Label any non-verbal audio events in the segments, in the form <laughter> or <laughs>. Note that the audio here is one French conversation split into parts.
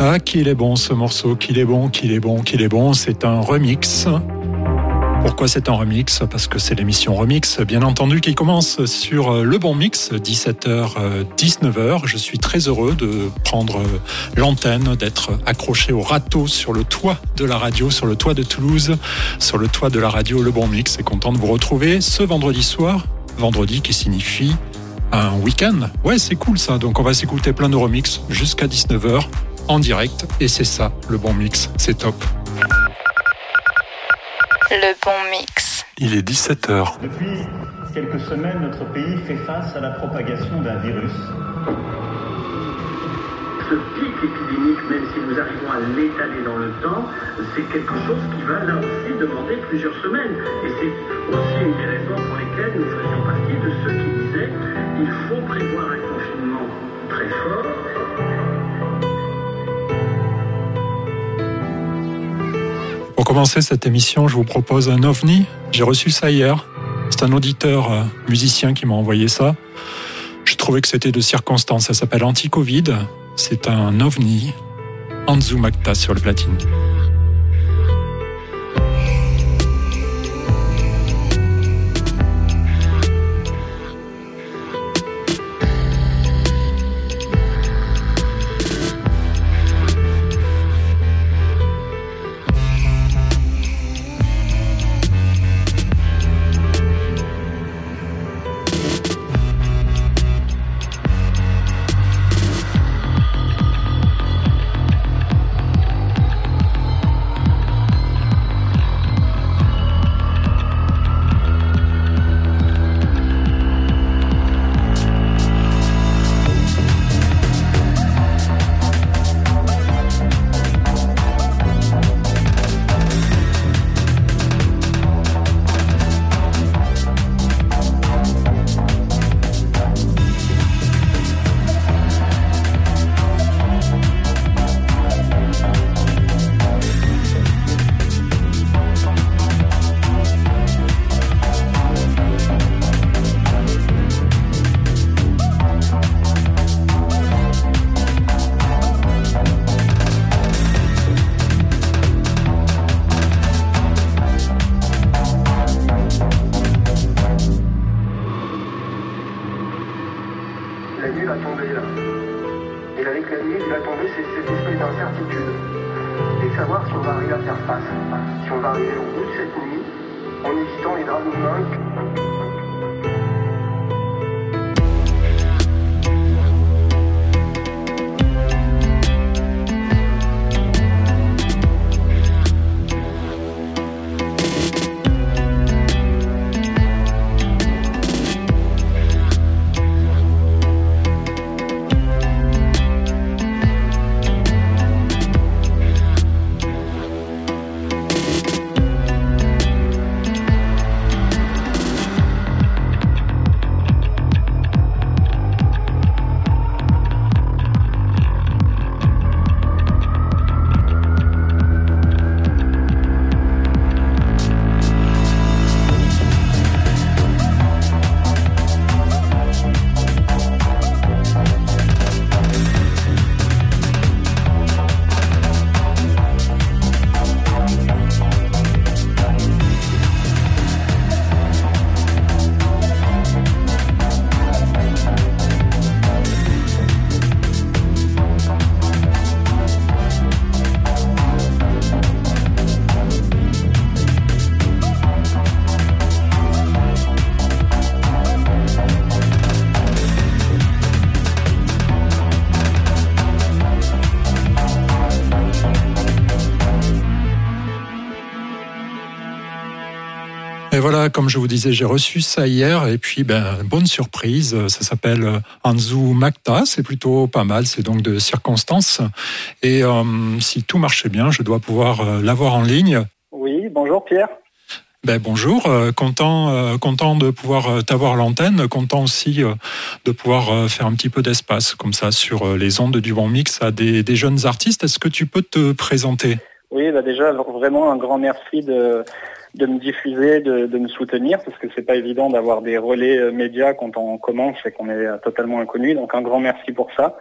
Ah, qu'il est bon ce morceau, qu'il est bon, qu'il est bon, qu'il est bon. C'est un remix. Pourquoi c'est un remix? Parce que c'est l'émission Remix, bien entendu, qui commence sur euh, le bon mix, 17h-19h. Je suis très heureux de prendre euh, l'antenne, d'être accroché au râteau sur le toit de la radio, sur le toit de Toulouse, sur le toit de la radio Le Bon Mix. Et content de vous retrouver ce vendredi soir, vendredi qui signifie un week-end. Ouais, c'est cool ça. Donc on va s'écouter plein de remix jusqu'à 19h en direct. Et c'est ça, le bon mix. C'est top. Le bon mix. Il est 17h. Depuis quelques semaines, notre pays fait face à la propagation d'un virus. Ce pic épidémique, même si nous arrivons à l'étaler dans le temps, c'est quelque chose qui va là aussi demander plusieurs semaines. Et c'est aussi une des raisons pour lesquelles nous faisions partie de ceux qui disaient Pour commencer cette émission, je vous propose un ovni. J'ai reçu ça hier. C'est un auditeur euh, musicien qui m'a envoyé ça. Je trouvais que c'était de circonstance. Ça s'appelle Anti-Covid. C'est un ovni. Anzu Makta sur le platine. Et voilà, comme je vous disais, j'ai reçu ça hier et puis ben bonne surprise, ça s'appelle euh, Anzu Makta, c'est plutôt pas mal, c'est donc de circonstances et euh, si tout marchait bien, je dois pouvoir euh, l'avoir en ligne. Oui, bonjour Pierre. Ben bonjour, content content de pouvoir t'avoir l'antenne, content aussi de pouvoir faire un petit peu d'espace comme ça sur les ondes du bon mix à des, des jeunes artistes. Est-ce que tu peux te présenter? Oui, bah déjà vraiment un grand merci de, de me diffuser, de, de me soutenir, parce que c'est pas évident d'avoir des relais euh, médias quand on commence et qu'on est euh, totalement inconnu. Donc un grand merci pour ça.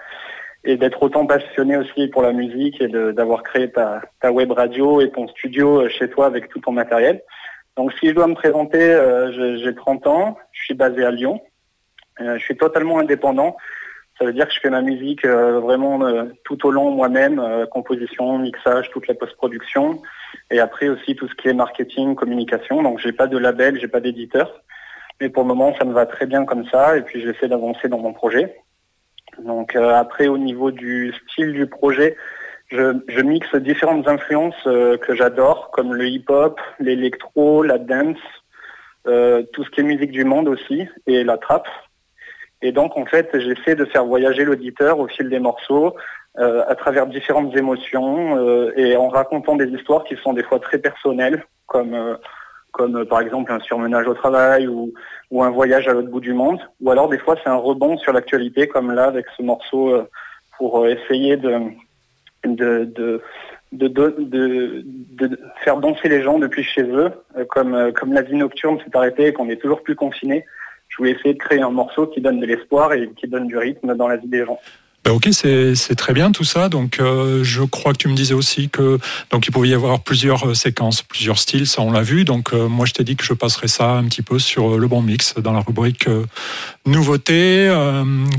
et d'être autant passionné aussi pour la musique et d'avoir créé ta, ta, web radio et ton studio chez toi avec tout ton matériel. Donc si je dois me présenter, j'ai 30 ans, je suis basé à Lyon, je suis totalement indépendant. Ça veut dire que je fais ma musique euh, vraiment euh, tout au long moi-même, euh, composition, mixage, toute la post-production, et après aussi tout ce qui est marketing, communication. Donc j'ai pas de label, j'ai pas d'éditeur, mais pour le moment ça me va très bien comme ça, et puis j'essaie d'avancer dans mon projet. Donc après au niveau du style du projet, je, mixe différentes influences que j'adore, comme le hip-hop, l'électro, la dance, tout ce qui est musique du monde aussi, et la trap. Et donc, en fait, j'essaie de faire voyager l'auditeur au fil des morceaux, euh, à travers différentes émotions, euh, et en racontant des histoires qui sont des fois très personnelles, comme, euh, comme par exemple un surmenage au travail ou, ou un voyage à l'autre bout du monde. Ou alors, des fois, c'est un rebond sur l'actualité, comme là, avec ce morceau, pour essayer de, de, de de, de, de, faire danser les gens depuis chez eux, comme, comme la vie nocturne s'est arrêtée et qu'on est toujours plus confiné je voulais essayer de créer un morceau qui donne de l'espoir et qui donne du rythme dans la vie des gens. Ben ok, c'est très bien tout ça. Donc, euh, je crois que tu me disais aussi que donc il pouvait y avoir plusieurs euh, séquences, plusieurs styles. Ça, on l'a vu. Donc, euh, moi, je t'ai dit que je passerai ça un petit peu sur le bon mix dans la rubrique nouveautés.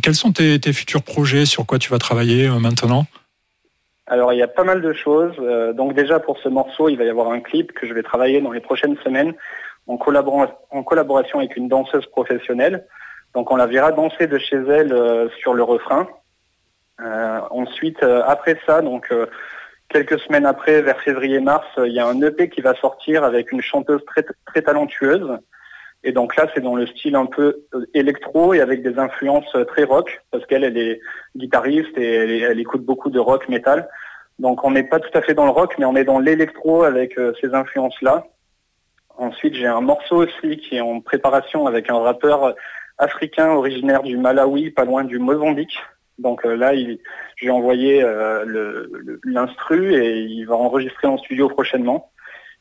quels sont tes, tes, futurs projets? Sur quoi tu vas travailler maintenant? Alors il y a pas mal de choses. donc déjà pour ce morceau, il va y avoir un clip que je vais travailler dans les prochaines semaines en, collaboration avec une danseuse professionnelle. Donc on la verra danser de chez elle euh, sur le refrain. Euh, ensuite, euh, après ça, donc quelques semaines après, vers février-mars, il y a un EP qui va sortir avec une chanteuse très, très talentueuse. Et donc là, c'est dans le style un peu électro et avec des influences très rock, parce qu'elle, elle est guitariste et elle, écoute beaucoup de rock, metal. Donc on n'est pas tout à fait dans le rock, mais on est dans l'électro avec ces influences-là. Ensuite, j'ai un morceau aussi qui est en préparation avec un rappeur africain originaire du Malawi, pas loin du Mozambique. Donc euh, là, j'ai envoyé euh, l'instru et il va enregistrer en studio prochainement.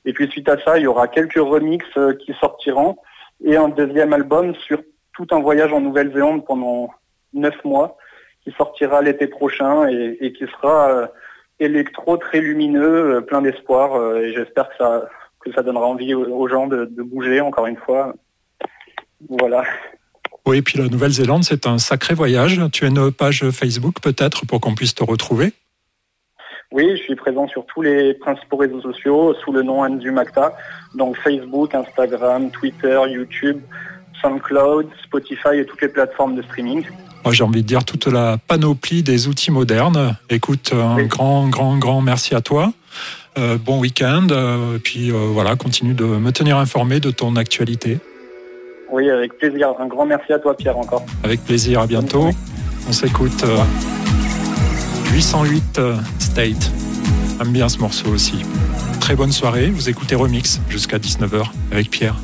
Et puis suite à ça, il y aura quelques remixes euh, qui sortiront et un deuxième album sur tout un voyage en Nouvelle-Zélande pendant neuf mois qui sortira l'été prochain et, et qui sera électro très lumineux, plein d'espoir. et j'espère que ça, ça donnera envie aux gens de, bouger, encore une fois. Voilà. Oui, et puis la Nouvelle-Zélande, c'est un sacré voyage. Tu as une page Facebook peut-être pour qu'on puisse te retrouver? Oui, je suis présent sur tous les principaux réseaux sociaux sous le nom Andu Macta. Donc Facebook, Instagram, Twitter, YouTube, SoundCloud, Spotify et toutes les plateformes de streaming. Moi, j'ai envie de dire toute la panoplie des outils modernes. Écoute, un grand, grand, grand merci à toi. Euh, bon week-end. Euh, et puis euh, voilà, continue de me tenir informé de ton actualité. Oui, avec plaisir. Un grand merci à toi, Pierre, encore. Avec plaisir. À bientôt. On s'écoute 808 State. J'aime bien ce morceau aussi. Très bonne soirée. Vous écoutez Remix jusqu'à 19h avec Pierre.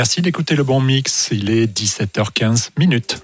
Merci d'écouter le bon mix. Il est 17h15 minutes.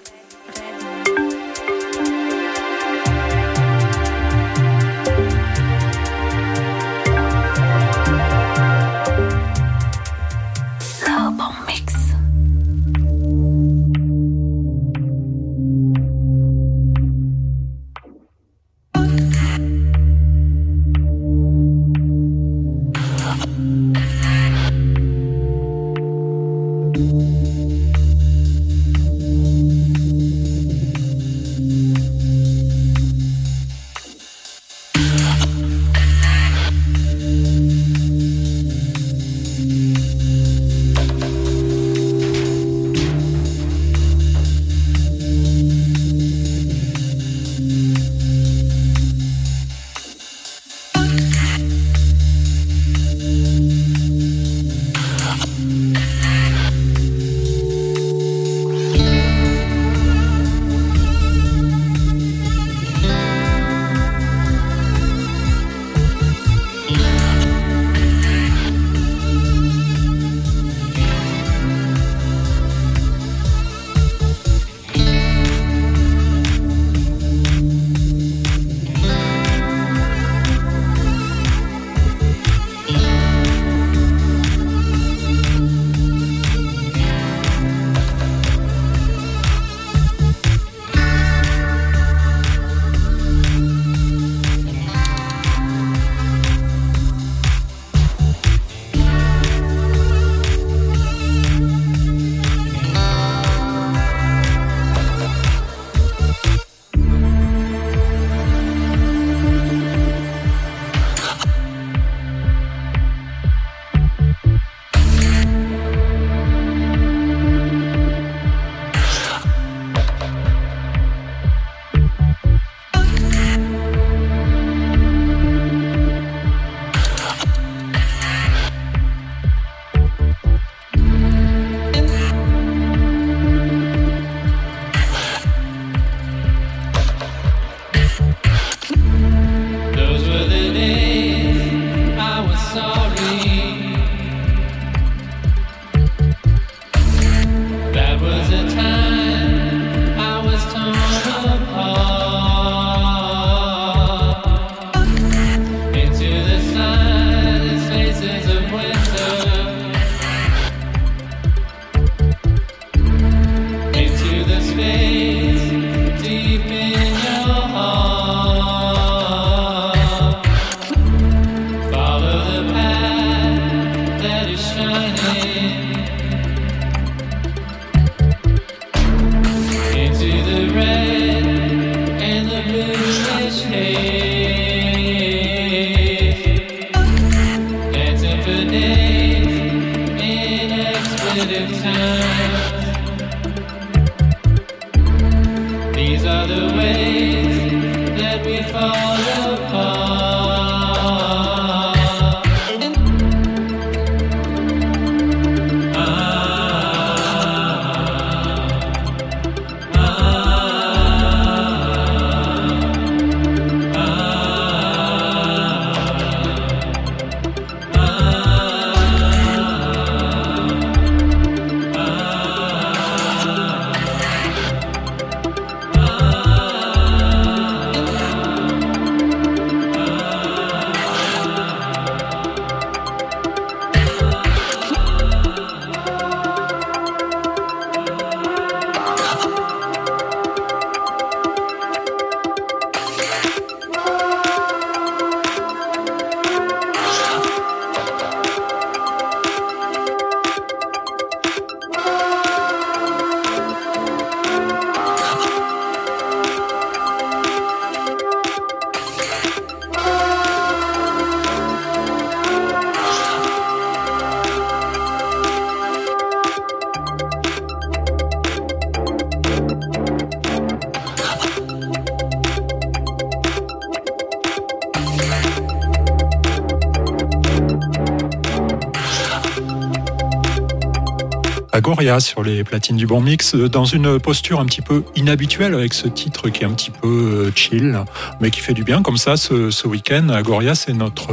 Sur les platines du bon mix, dans une posture un petit peu inhabituelle avec ce titre qui est un petit peu chill, mais qui fait du bien comme ça ce, week-end. Agoria, c'est notre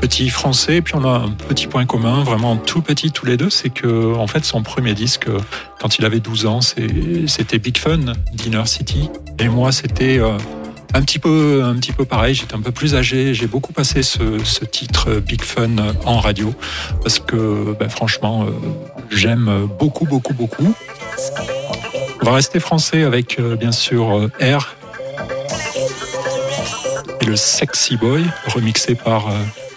petit français, et puis on a un petit point commun, vraiment tout petit tous les deux, c'est que en fait son premier disque, quand il avait 12 ans, c'était Big Fun, Dinner City, et moi c'était un petit peu, un petit peu pareil. J'étais un peu plus âgé. J'ai beaucoup passé ce, titre Big Fun en radio parce que, ben, franchement, euh, j'aime beaucoup, beaucoup, beaucoup. On va rester français avec, euh, bien sûr, euh, R et le Sexy Boy, remixé par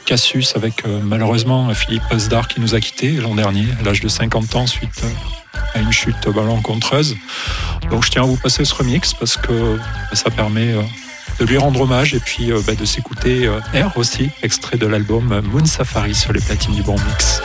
Cassius avec malheureusement Philippe Asdar qui nous a quittés l'an dernier à l'âge de 50 ans suite à une chute malencontreuse. Donc je tiens à vous passer ce remix parce que ça permet de lui rendre hommage et puis euh, bah, de s'écouter euh, Air aussi, extrait de l'album Moon Safari sur les platines du bon mix.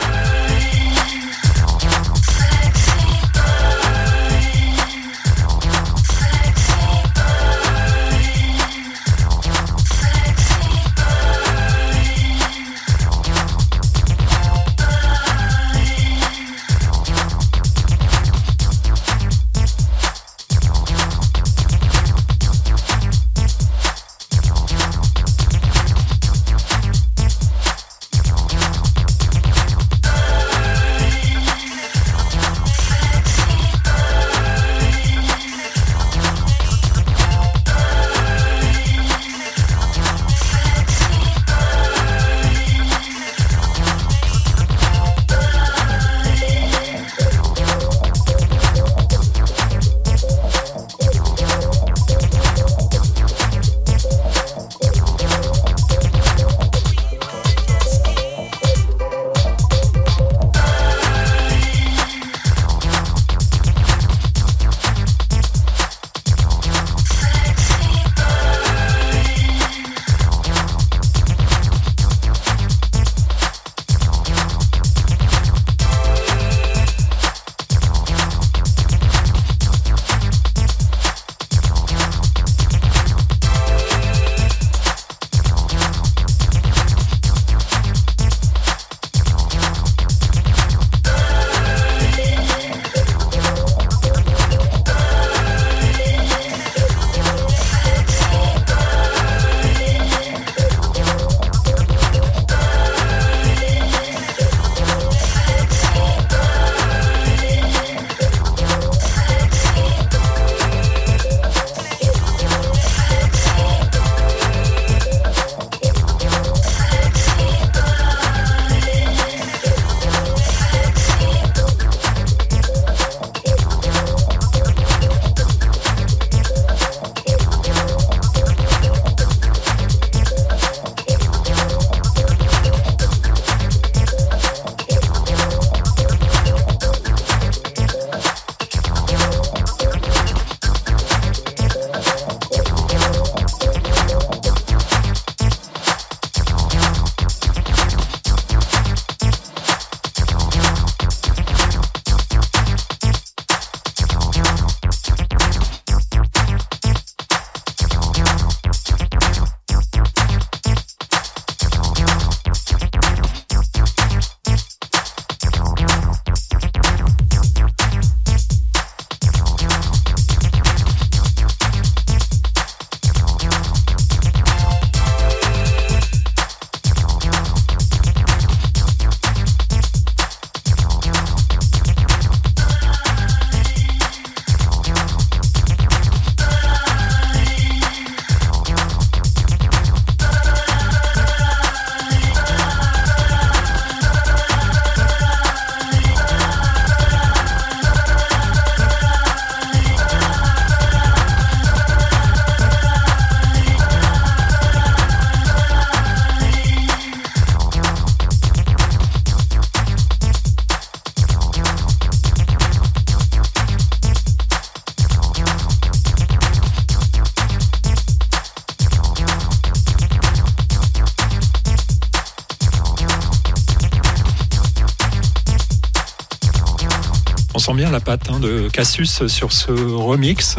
Sent bien la patte hein, de Cassius sur ce remix,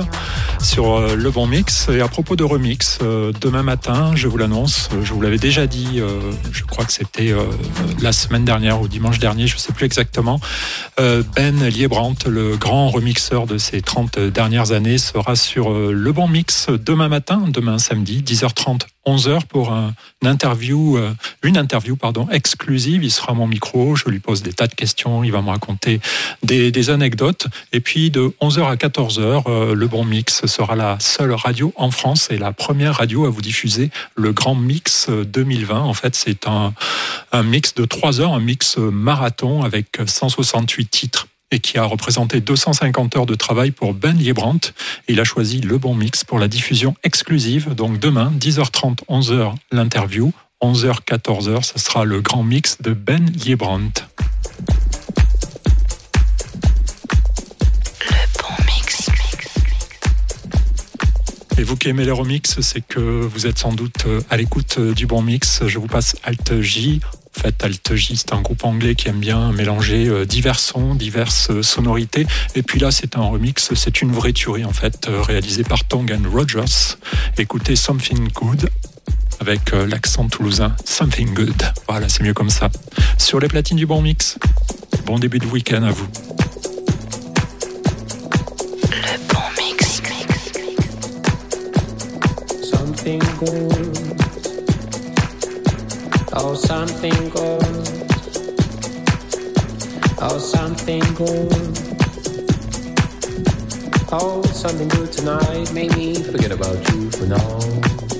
sur euh, le bon mix. Et à propos de remix, euh, demain matin, je vous l'annonce, je vous l'avais déjà dit, euh, je crois que c'était la semaine dernière ou dimanche dernier, je ne sais plus exactement. Ben Liebrandt, le grand remixeur de ces 30 dernières années, sera sur le bon mix demain matin, demain samedi, 10h30 11h pour un, une interview, euh, une interview pardon, exclusive. Il sera à mon micro, je lui pose des tas de questions, il va me raconter des, des anecdotes. Et puis de 11h à 14h, euh, le Bon Mix sera la seule radio en France et la première radio à vous diffuser le Grand Mix 2020. En fait, c'est un, un mix de 3 heures, un mix marathon avec 168 titres et qui a représenté 250 heures de travail pour Ben Liebrandt. Il a choisi le bon mix pour la diffusion exclusive. Donc demain, 10h30, 11h, l'interview. 11h, 14h, ce sera le grand mix de Ben Liebrandt. Vous qui aimez les remix, c'est que vous êtes sans doute à l'écoute du bon mix. Je vous passe Alt J. En fait, Alt J, c'est un groupe anglais qui aime bien mélanger euh, divers sons, diverses euh, sonorités. Et puis là, c'est un remix, c'est une vraie tuerie en fait, euh, réalisée par Tongan Rogers. Écoutez Something Good avec l'accent toulousain Something Good. Voilà, c'est mieux comme ça. Sur les platines du bon mix. Bon début de week-end à vous. Something good. Oh, something good. Oh, something good. Oh, something good tonight. Make me forget about you for now.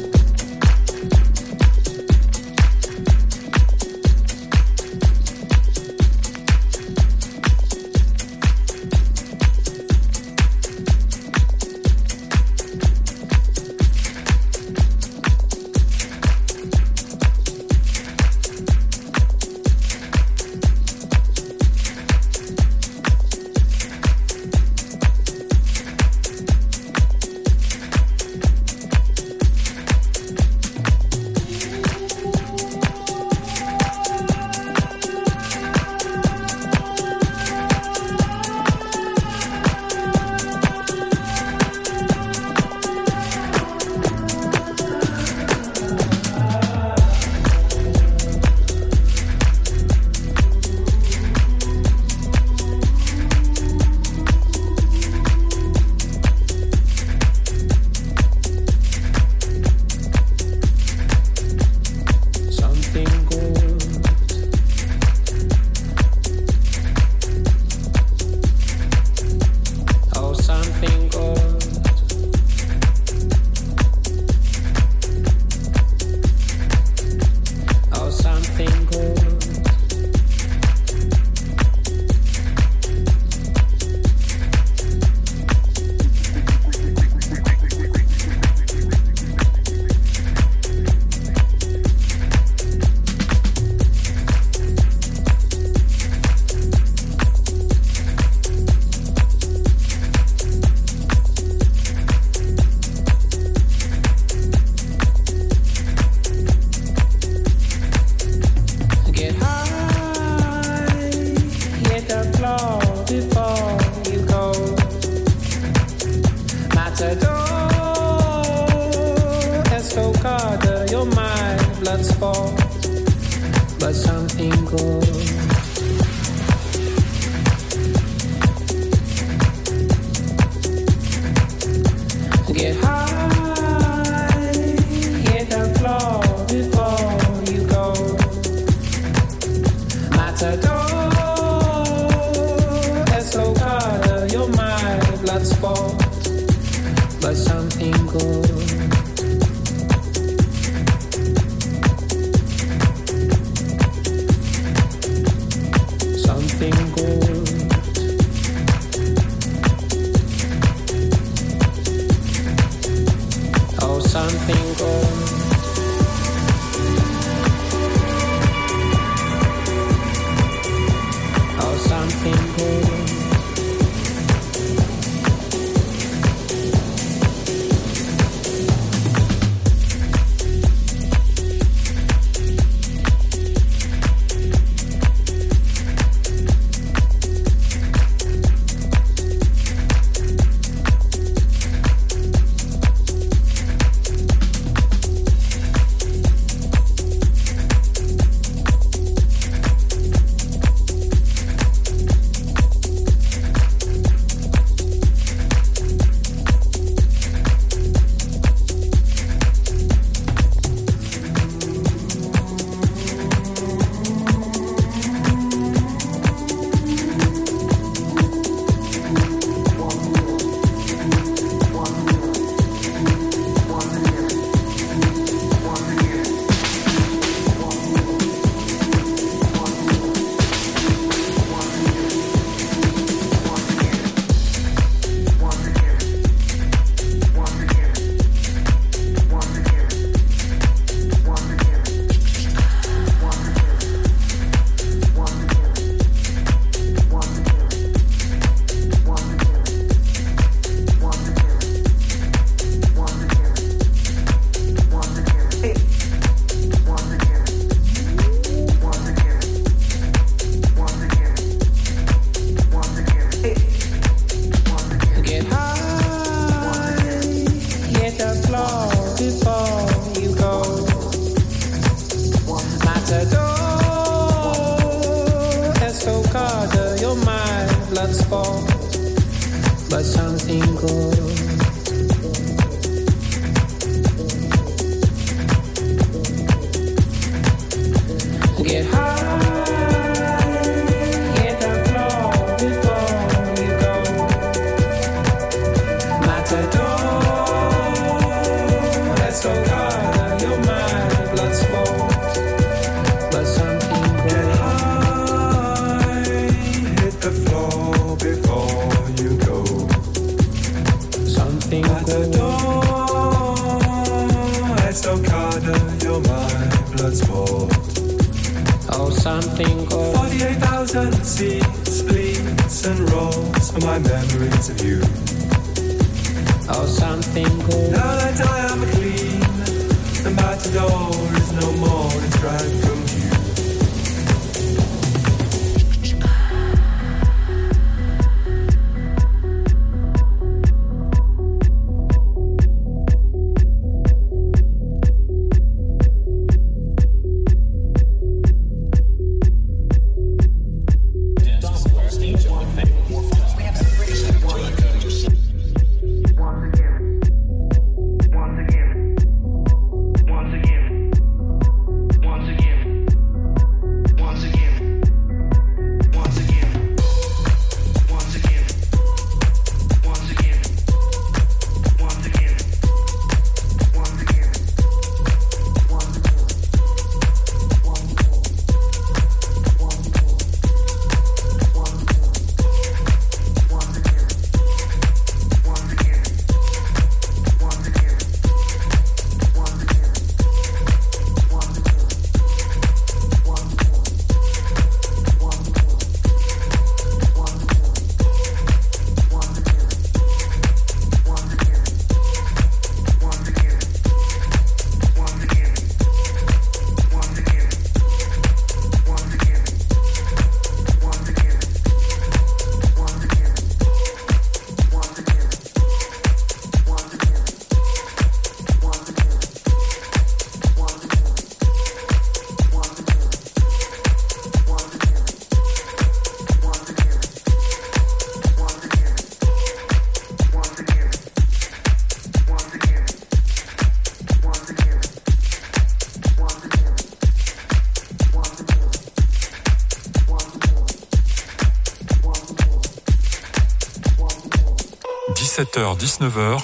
18h-19h,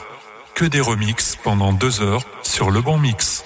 que des remixes pendant 2 heures sur le bon mix.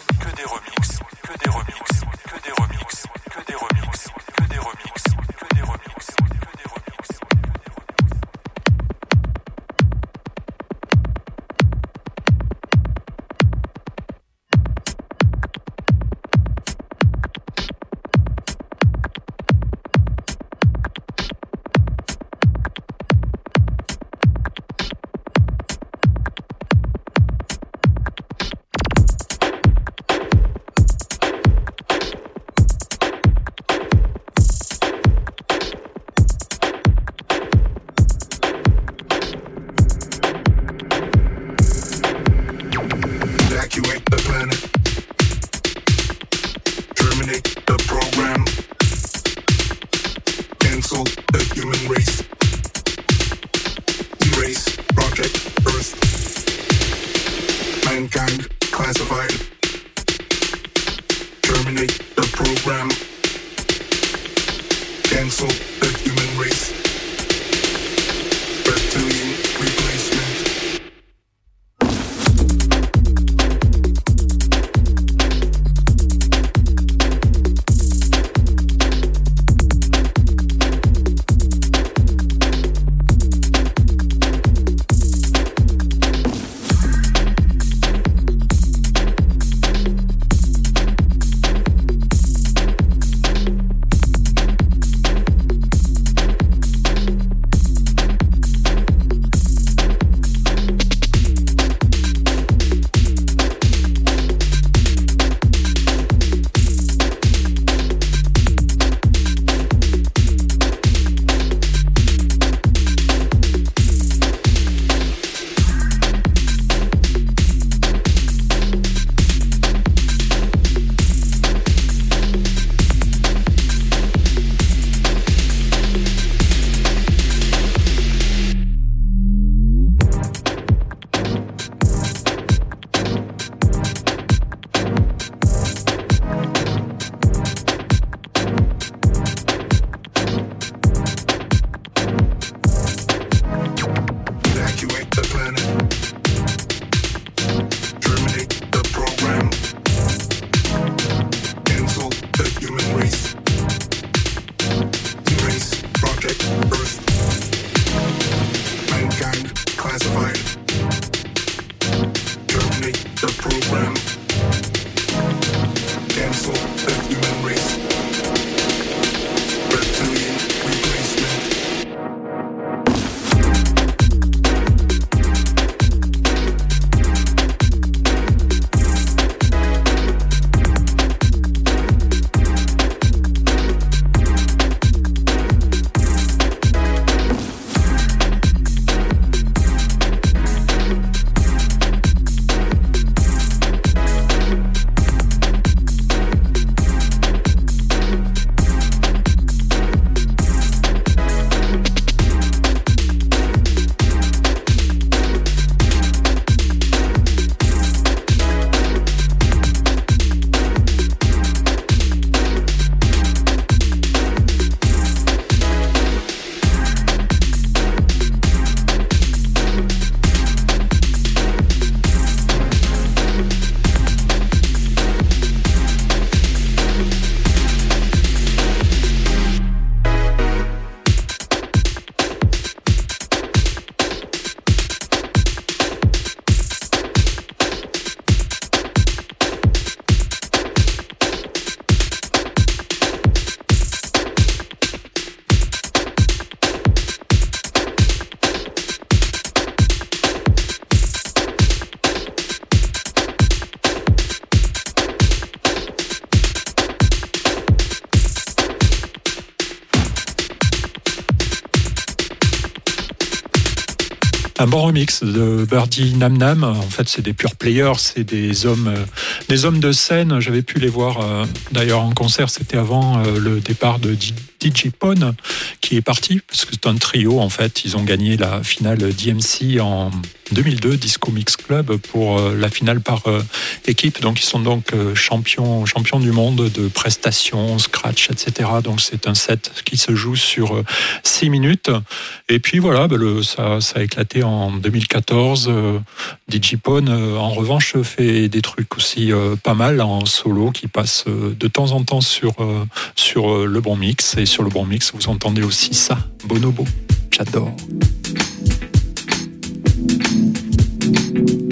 Un bon remix de Birdie Nam Nam. En fait, c'est des pure players, c'est des hommes, euh, des hommes de scène. J'avais pu les voir euh, d'ailleurs en concert. C'était avant euh, le départ de DJ Pone qui est parti parce que c'est un trio. En fait, ils ont gagné la finale DMC en 2002 Disco Mix Club pour euh, la finale par euh, équipe. Donc, ils sont donc euh, champions, champions du monde de prestations, scratch, etc. Donc, c'est un set qui se joue sur 6 minutes. Et puis voilà, bah, ça, a éclaté en 2014. Euh, Digipone, en revanche, fait des trucs aussi pas mal en solo qui passent de temps en temps sur, sur le bon mix. Et sur le bon mix, vous entendez aussi ça, Bonobo. J'adore. thank you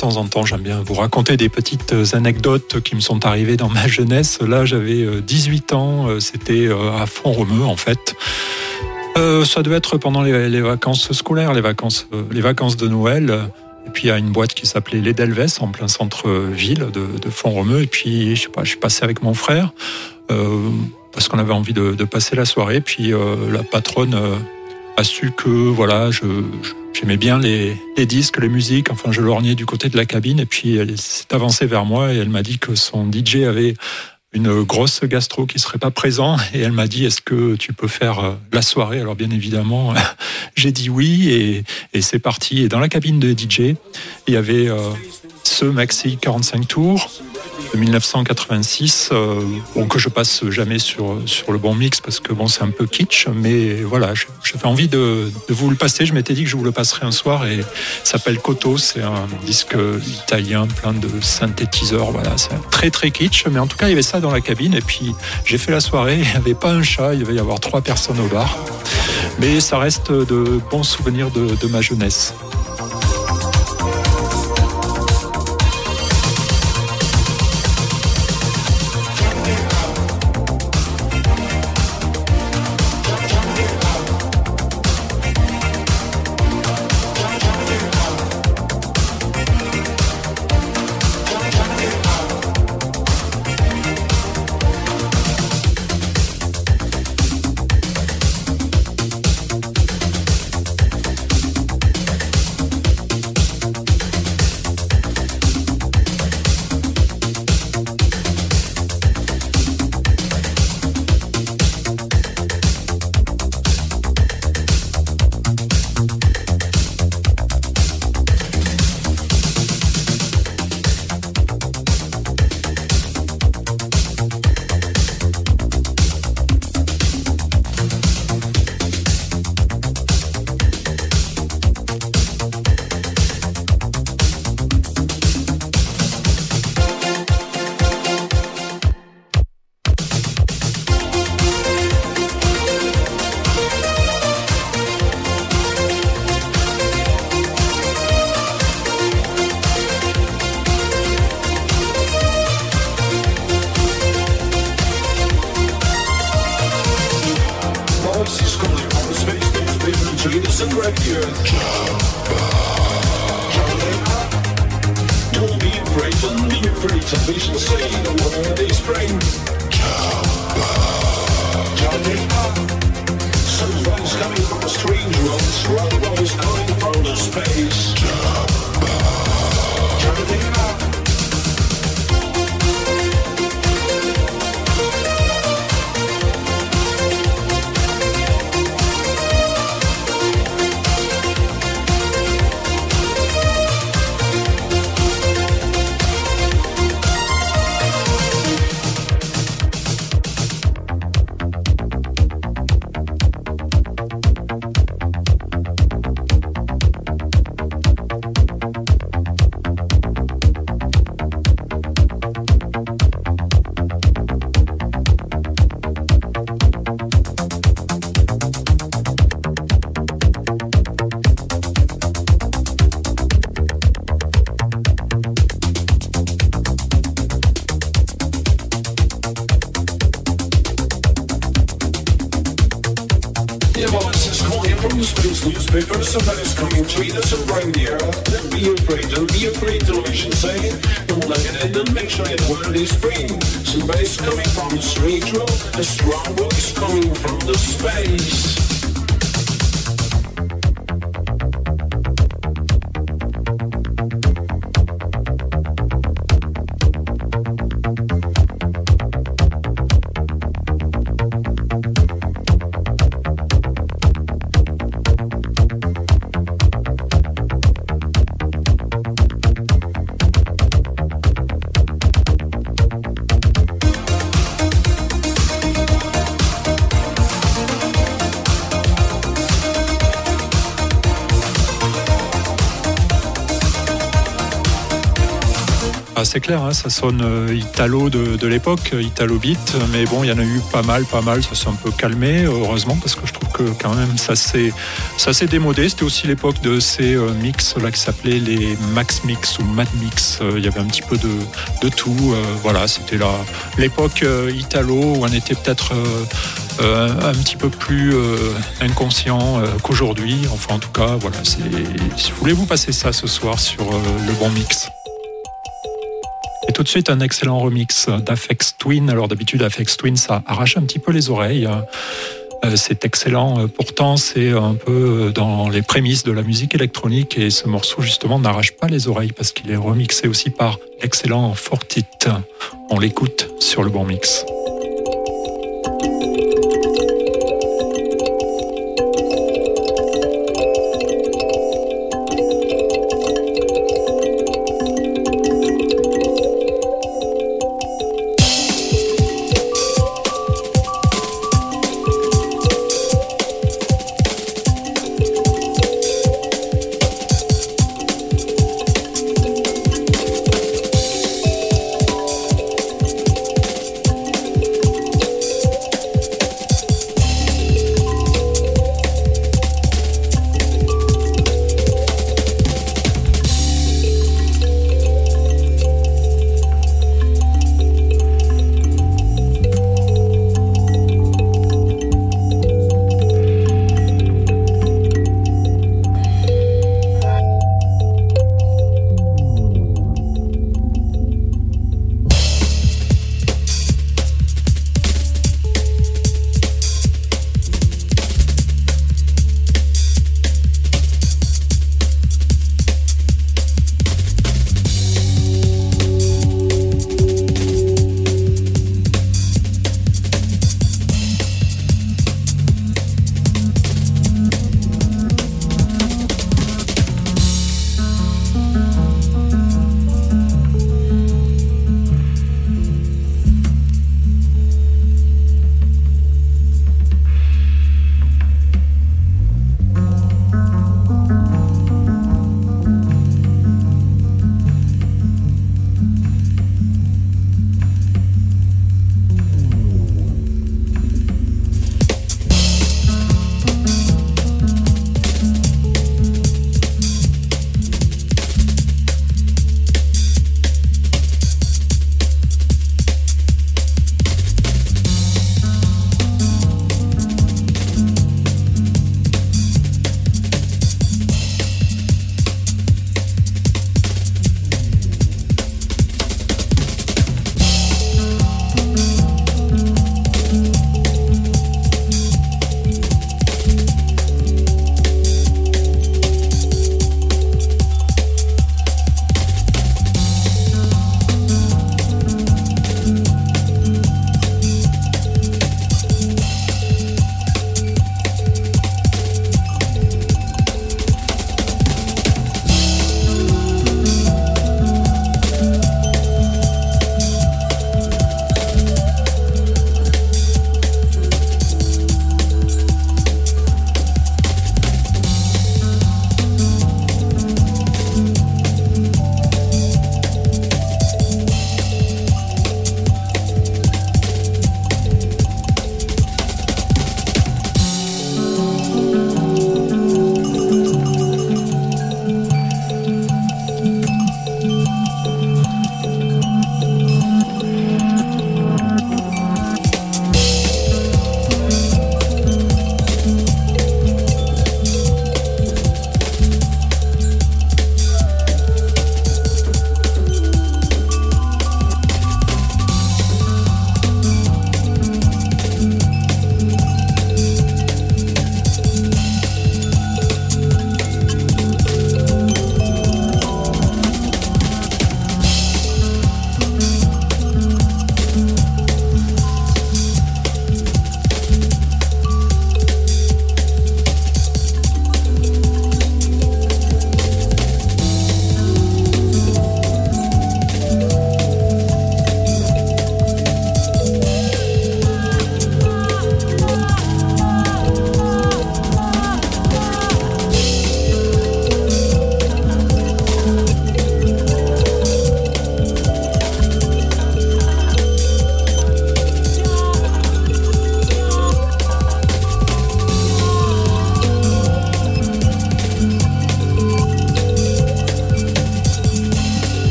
temps en temps, j'aime bien vous raconter des petites anecdotes qui me sont arrivées dans ma <laughs> jeunesse. Là, j'avais euh, 18 ans, euh, c'était euh, à Font-Romeu en fait. Euh, ça devait être pendant les, vacances scolaires, les vacances, euh, les vacances de Noël. Et puis a une boîte qui s'appelait Les Delves en plein centre-ville de, de Font-Romeu. Et puis je sais pas, je suis passé avec mon frère euh, parce qu'on avait envie de, passer la soirée. Puis euh, la patronne euh, a su que voilà, je- j'aimais bien les, disques, les musiques. Enfin, je lorgnais du côté de la cabine. Et puis elle s'est avancée vers moi et elle m'a dit que son DJ avait une grosse gastro qui serait pas présent et elle m'a dit est-ce que tu peux faire euh, la soirée? Alors bien évidemment <laughs> j'ai dit oui et, c'est parti et dans la cabine de DJ il y avait euh, ce maxi 45 tours de 1986 euh, que je passe jamais sur, sur le bon mix parce que bon c'est un peu kitsch mais voilà j'avais envie de, vous le passer. Je m'étais dit que je vous le passerai un soir et s'appelle Koto. C'est un disque italien plein de synthétiseurs. Voilà c'est très très kitsch. Mais en tout cas il y avait ça dans la cabine. Et puis j'ai fait la soirée. Il n'y avait pas un chat. Il devait y avoir trois personnes au bar. Mais ça reste de bons souvenirs de ma jeunesse hein, ça sonne euh, italo de, l'époque, euh, italo beat, mais bon, il y en a eu pas mal, pas mal, ça s'est un peu calmé, heureusement, parce que je trouve que quand même ça s'est ça s'est démodé. C'était aussi l'époque de ces euh, mix là qui s'appelaient les Max Mix ou Mad Mix. Il y avait un petit peu de, de tout. voilà, c'était l'époque italo où on était peut-être un petit peu plus inconscient qu'aujourd'hui. Enfin, en tout cas, voilà. Si vous voulez vous passer ça ce soir sur le bon mix. Tout de suite, un excellent remix d'Afex Twin. Alors d'habitude, Afex Twin, ça arrache un petit peu les oreilles. Euh, c'est excellent. Euh, Pourtant, c'est un peu euh, dans les prémices de la musique électronique et ce morceau, justement, n'arrache pas les oreilles parce qu'il est remixé aussi par l'excellent Fortit. On l'écoute sur le bon mix.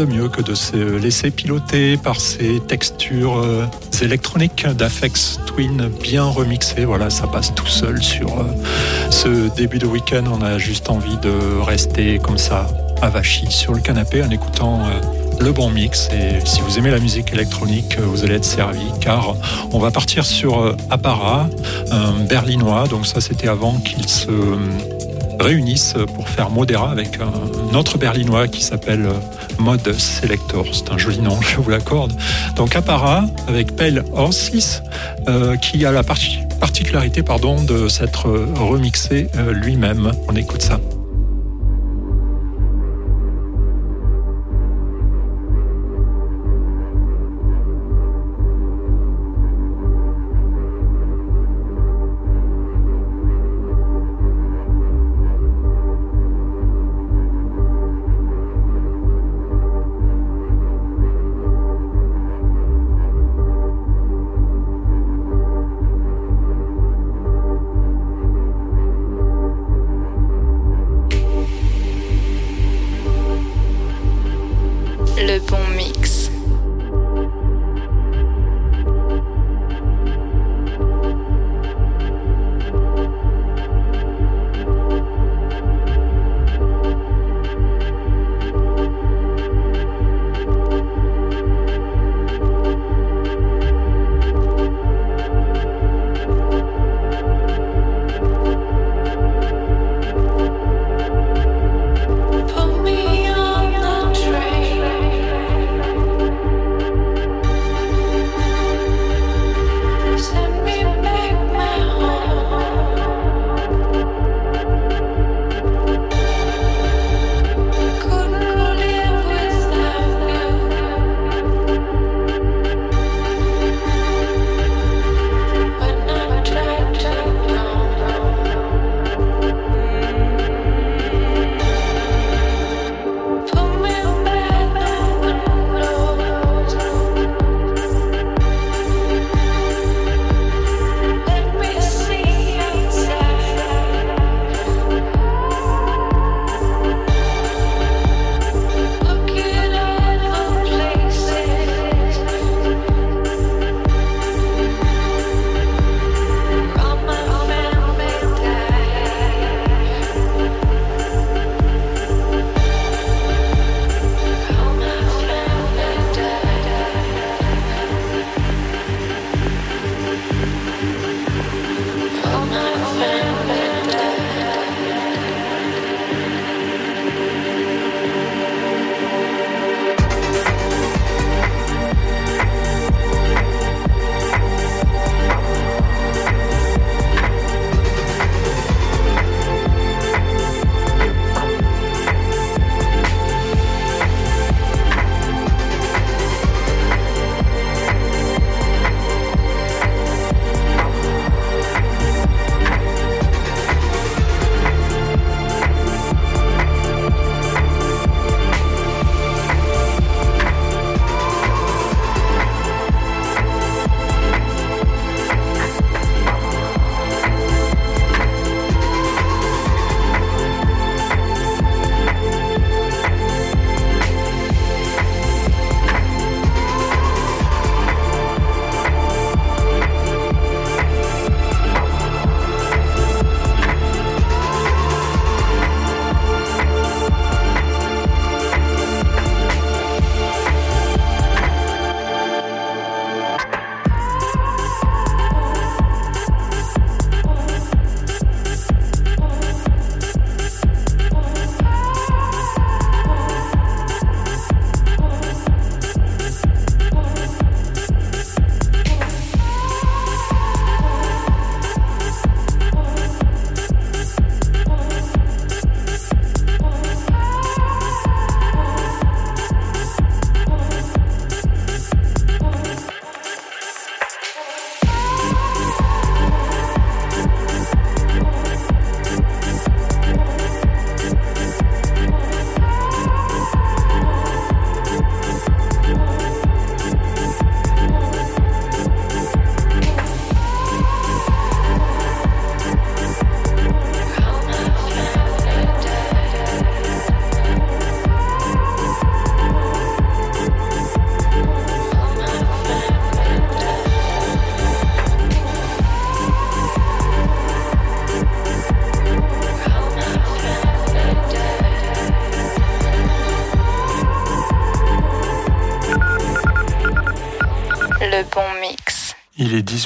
De mieux que de se laisser piloter par ces textures euh, électroniques d'Afex Twin bien remixées. Voilà, ça passe tout seul sur euh, ce début de week-end. On a juste envie de rester comme ça, avachi sur le canapé en écoutant euh, le bon mix. Et si vous aimez la musique électronique, vous allez être servi car on va partir sur Apparat, un berlinois. Donc ça, c'était avant qu'il se réunissent pour faire Modera avec un autre berlinois qui s'appelle Mode Selector. C'est un joli nom, je vous l'accorde. Donc Apparat avec Pale Horses euh, qui a la parti- particularité pardon, de s'être euh, remixé euh, lui-même. On écoute ça.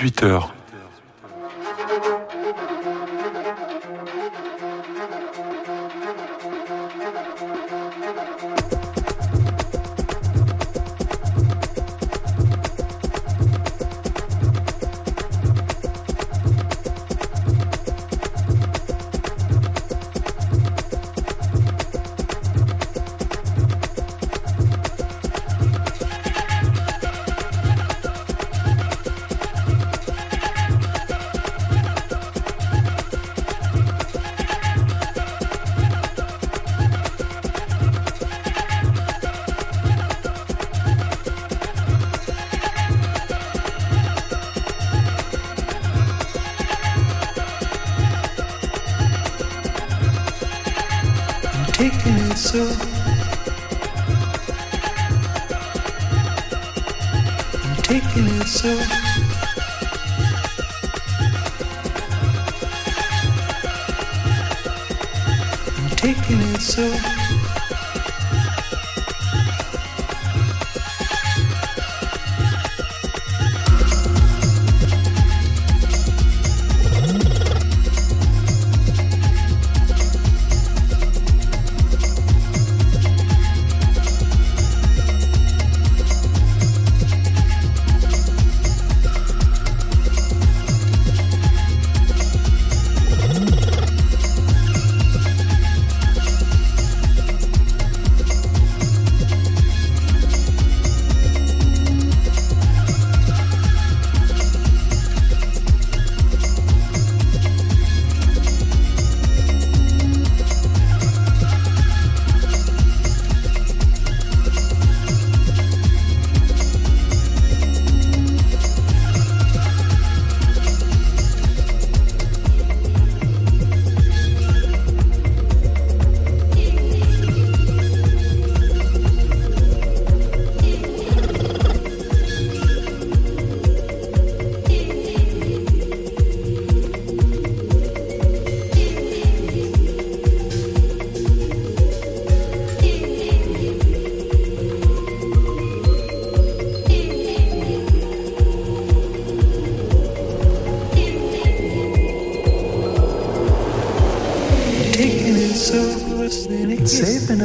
18h.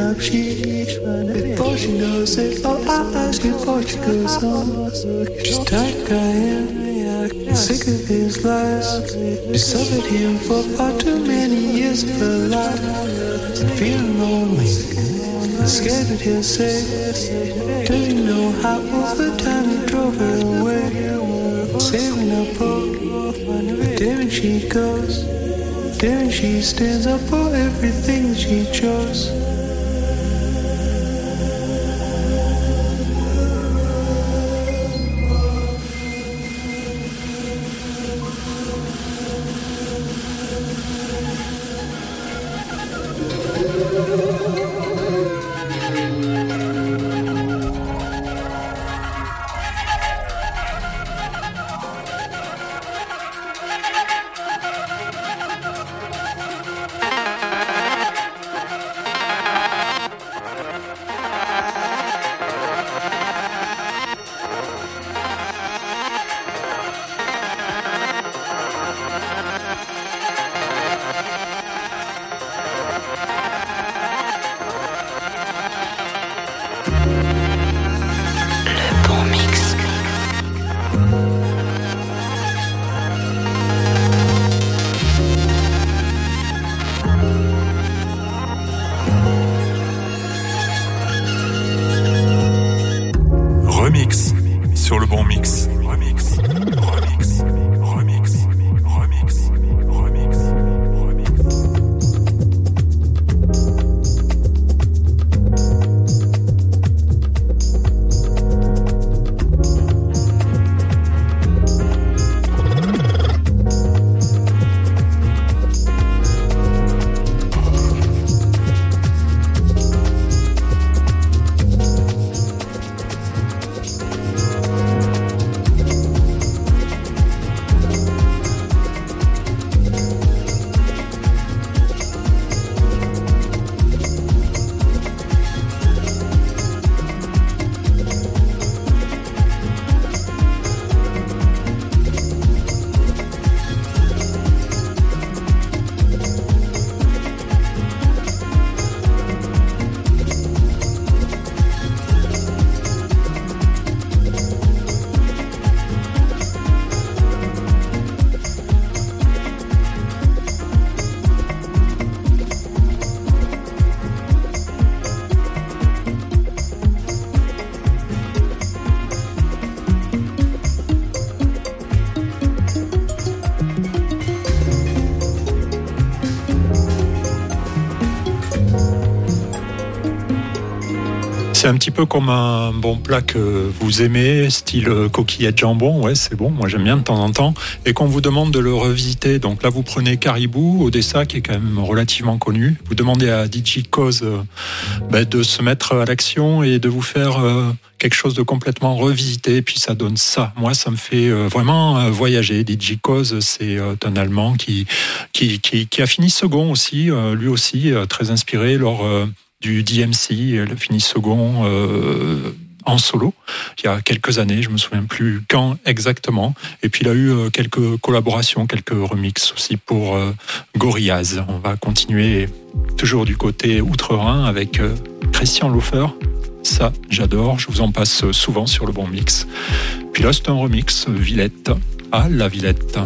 Up she before she knows it. Oh, I ask you before she goes on. Just like I am, sick of his lies. She suffered him for far too many years of her life. Feeling lonely, scared that he'll say, Doesn't know how over time he drove her away. Saving up hope, but there she goes. There she stands up for everything she chose. Un petit peu comme un bon plat que vous aimez, style coquillette jambon. Ouais, c'est bon. Moi, j'aime bien de temps en temps. Et qu'on vous demande de le revisiter. Donc là, vous prenez Caribou, Odessa, qui est quand même relativement connu. Vous demandez à DJ Cause euh, ben, de se mettre à l'action et de vous faire euh, quelque chose de complètement revisité. Et puis ça donne ça. Moi, ça me fait euh, vraiment voyager. DJ Cause, c'est un Allemand qui, qui, qui, qui a fini second aussi, lui aussi, très inspiré lors du DMC. Il a fini second. euh, en solo il y a quelques années, je me souviens plus quand exactement. Et puis il a eu euh, quelques collaborations, quelques remixes aussi pour euh, Gorillaz. On va continuer toujours du côté outre-Rhin avec euh, Christian Laufer. Ça, j'adore. Je vous en passe souvent sur le bon mix. Puis là, c'est un remix Villette à la Villette.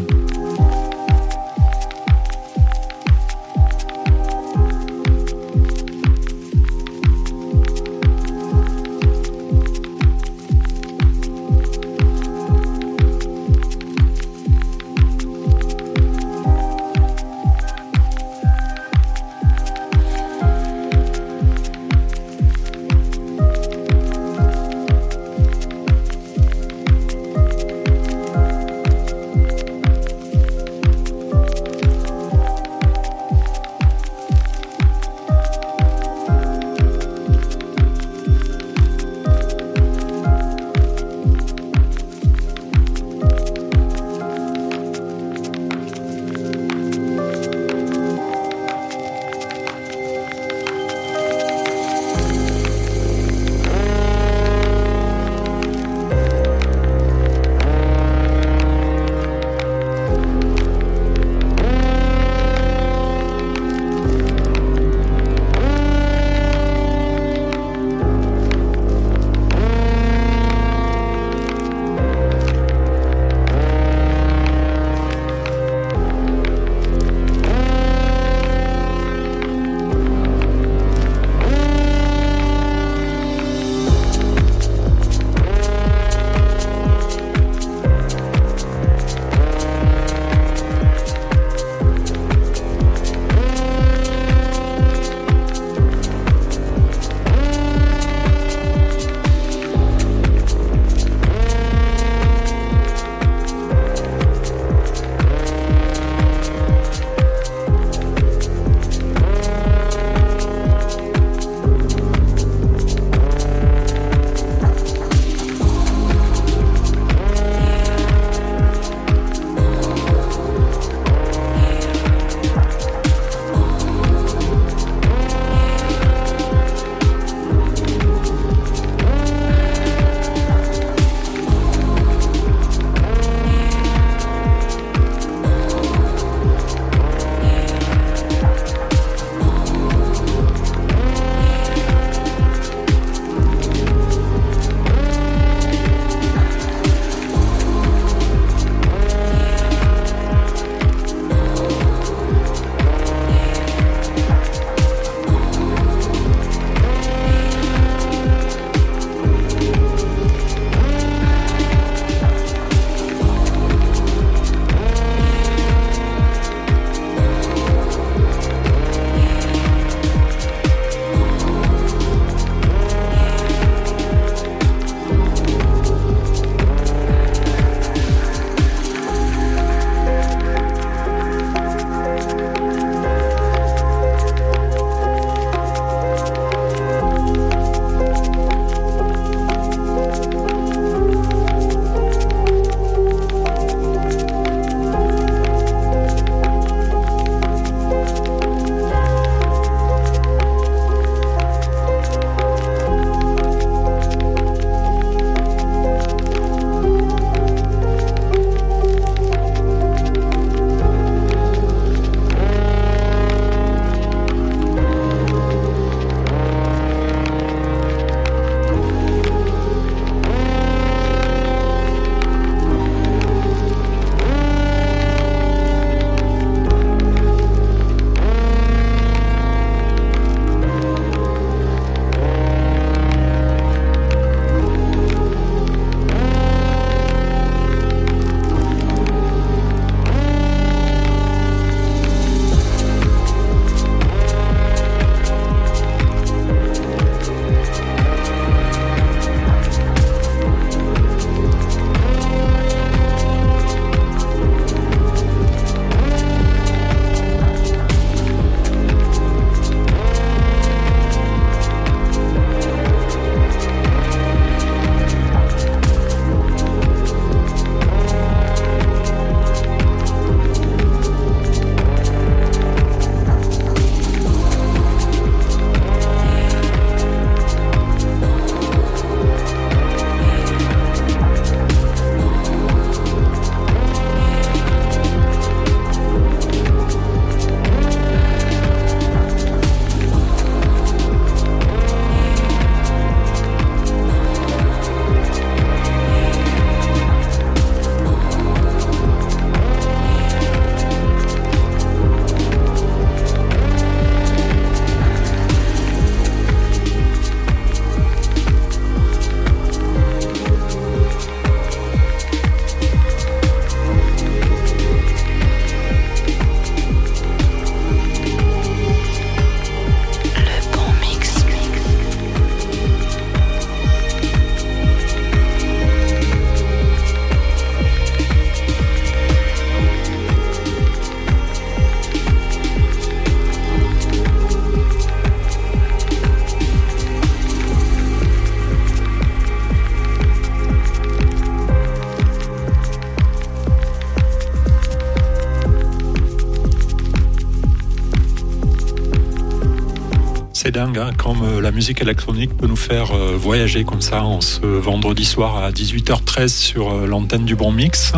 Hein, comme euh, la musique électronique peut nous faire euh, voyager comme ça en ce vendredi soir à 18h13 sur euh, l'antenne du Bon Mix.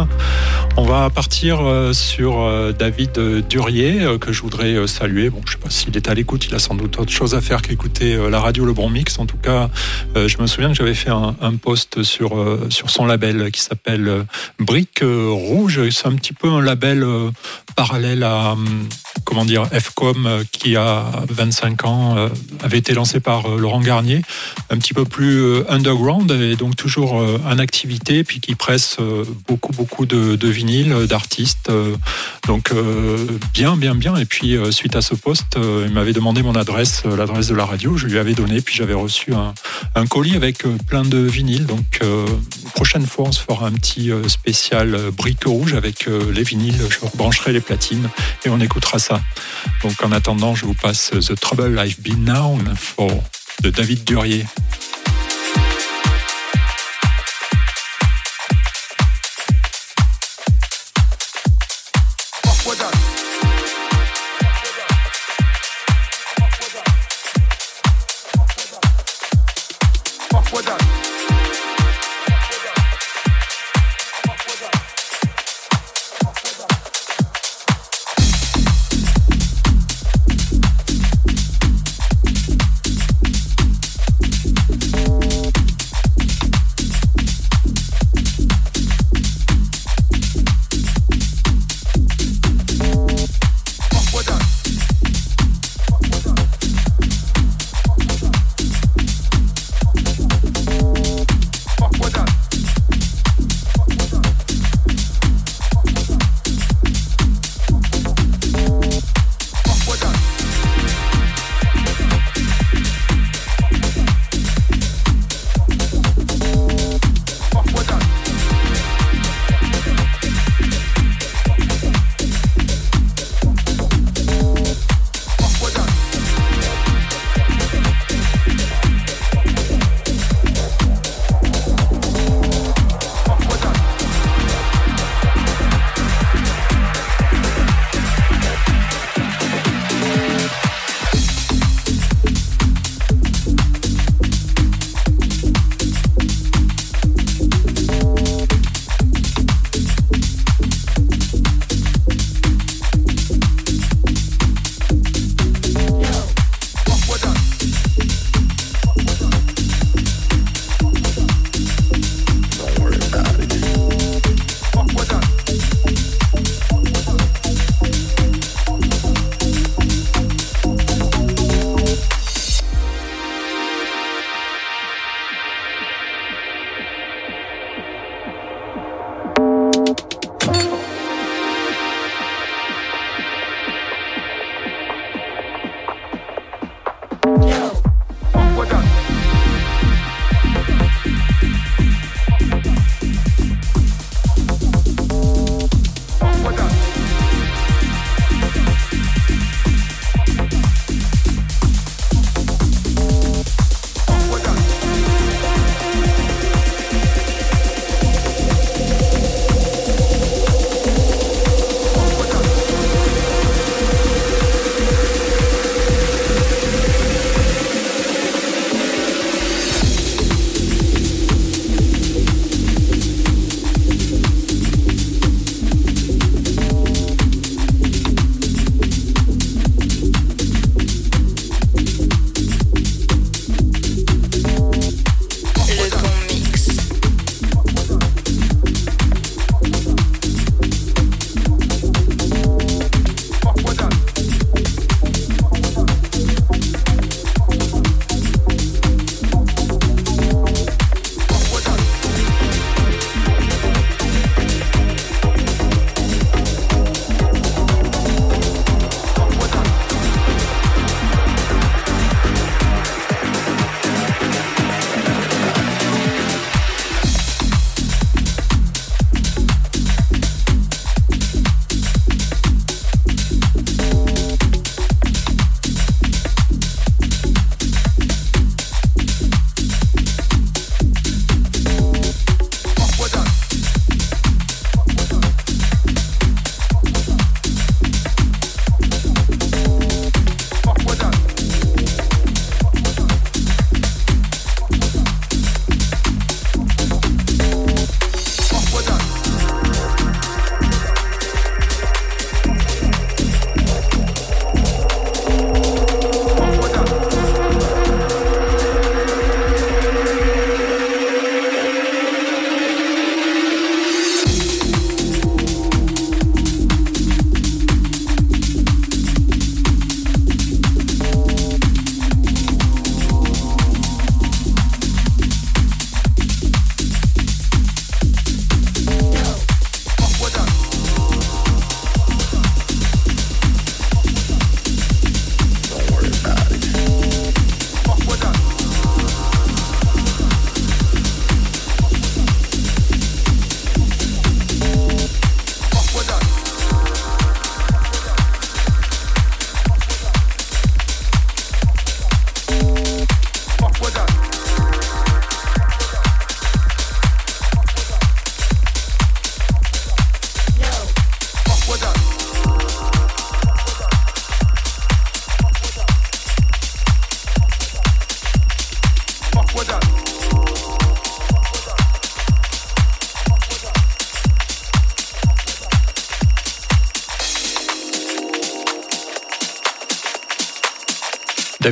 On va partir sur David Durier que je voudrais saluer. Bon, je sais pas s'il est à l'écoute, il a sans doute autre chose à faire qu'écouter la radio Le Bon Mix. En tout cas, je me souviens que j'avais fait un, un post sur sur son label qui s'appelle Brique Rouge. C'est un petit peu un label parallèle à hum, comment dire FCOM qui a 25 ans avait été lancé par euh, Laurent Garnier, un petit peu plus euh, underground et donc toujours en activité, puis qui presse beaucoup beaucoup de, de vinyles d'artistes. Donc bien bien bien. Et puis suite à ce poste, il m'avait demandé mon adresse, l'adresse de la radio, je lui avais donné, puis j'avais reçu un, colis avec plein de vinyles. Donc prochaine fois, on se fera un petit spécial brique rouge avec les vinyles. Je rebrancherai les platines et on écoutera ça. Donc en attendant, je vous passe The Trouble I've Been De David Durier.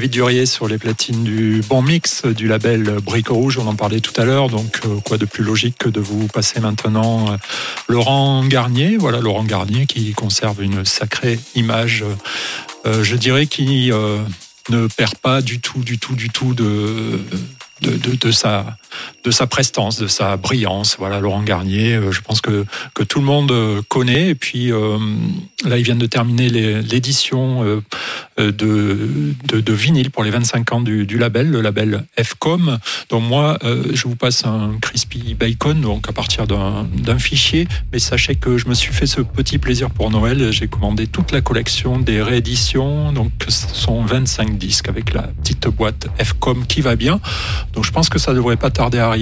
Durier sur les platines du Bon Mix du label Brico Rouge, on en parlait tout à l'heure, donc euh, quoi de plus logique que de vous passer maintenant euh, Laurent Garnier, voilà Laurent Garnier qui conserve une sacrée image, euh, je dirais qui ne perd pas du tout, du tout, du tout de, de, de, de sa de sa prestance, de sa brillance. Voilà, Laurent Garnier, euh, je pense que, que tout le monde euh, connaît. Et puis euh, là, ils viennent de terminer l'édition de, de, vinyle pour les 25 ans du, label, le label FCOM. Donc moi, je vous passe un crispy bacon, donc à partir d'un fichier. Mais sachez que je me suis fait ce petit plaisir pour Noël. J'ai commandé toute la collection des rééditions. Donc ce sont 25 disques avec la petite boîte FCOM qui va bien. Donc je pense que ça devrait pas tarder à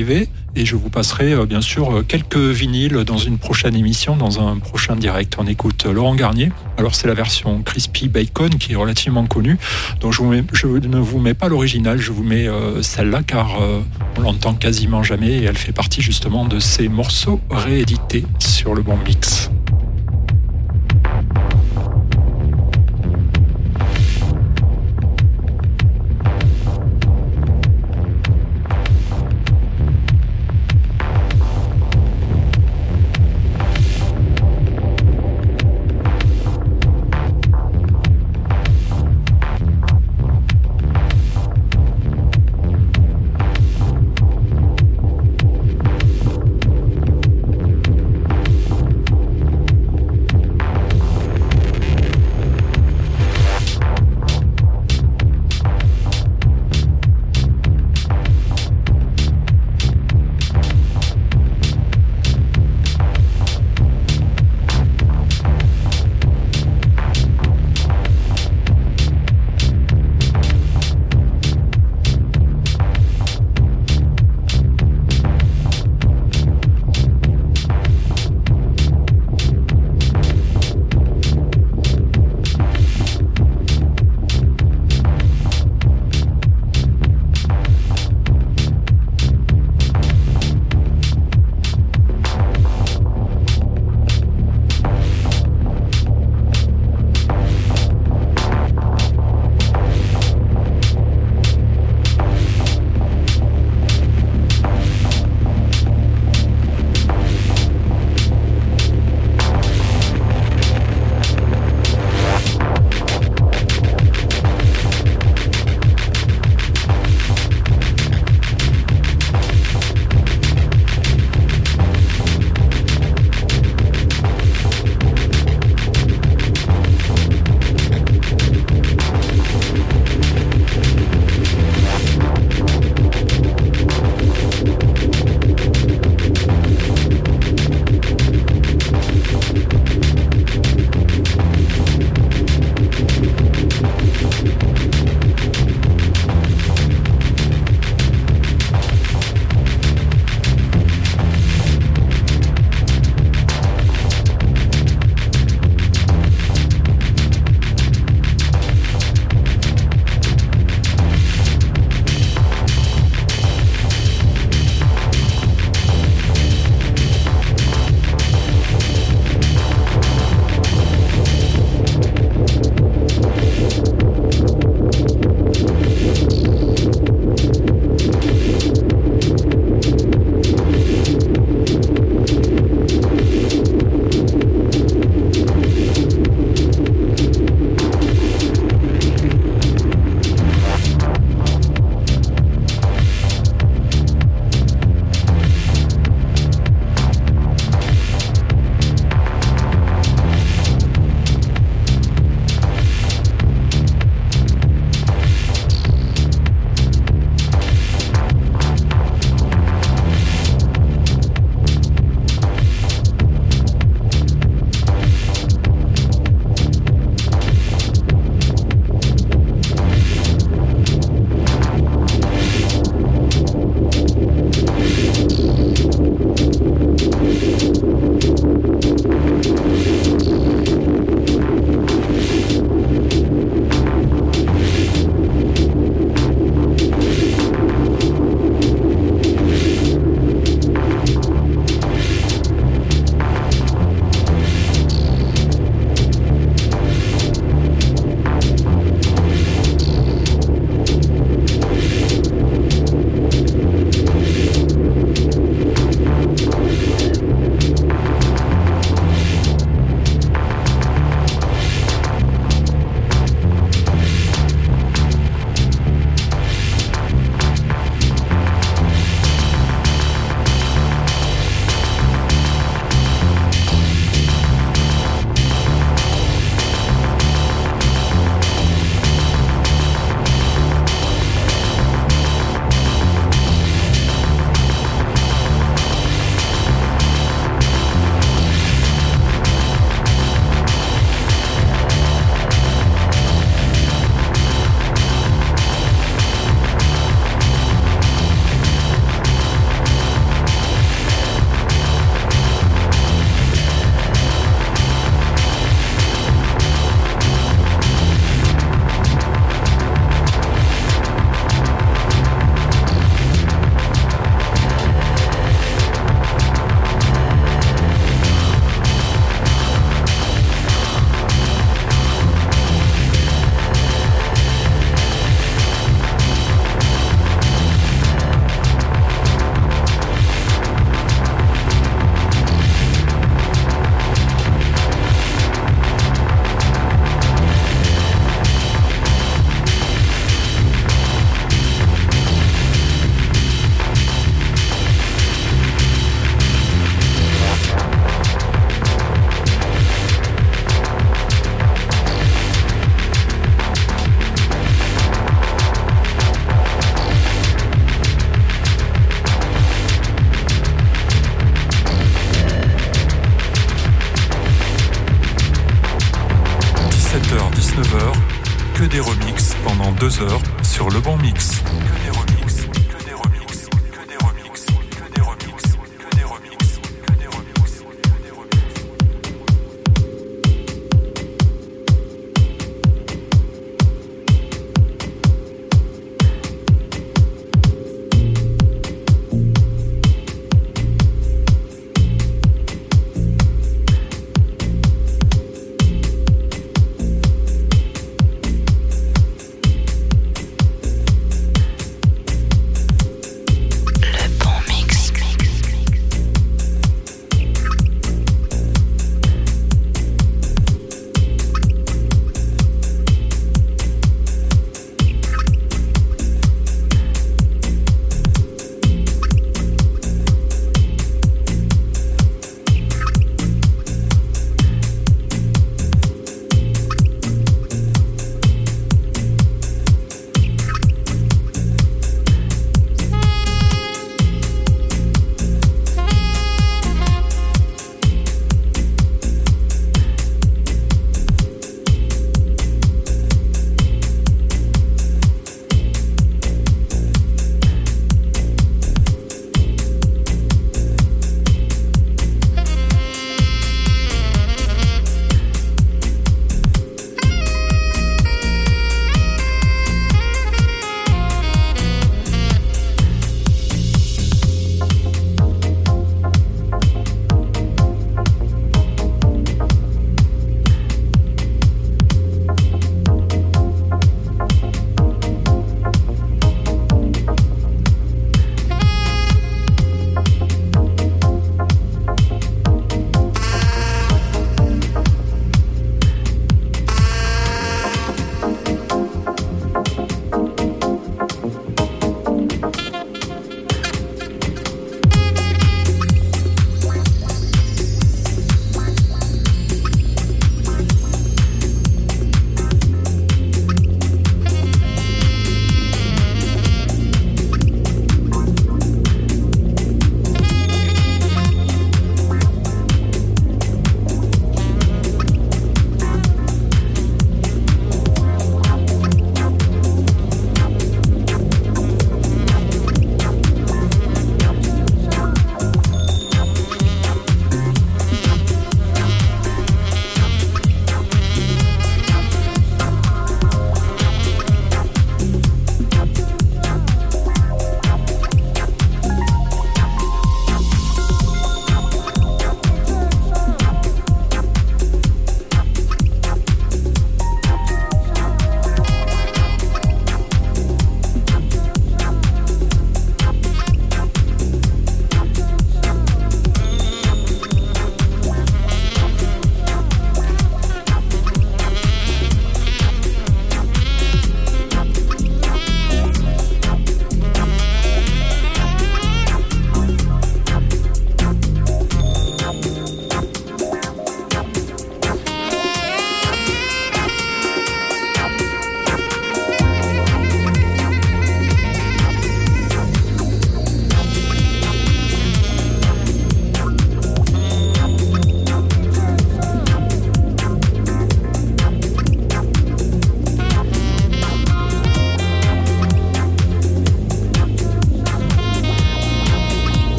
et je vous passerai euh, bien sûr euh, quelques vinyles dans une prochaine émission, dans un prochain direct. On écoute euh, Laurent Garnier. Alors c'est la version Crispy Bacon qui est relativement connue. Donc je, je ne vous mets pas l'original, je vous mets celle-là car on l'entend quasiment jamais et elle fait partie justement de ces morceaux réédités sur le bon mix.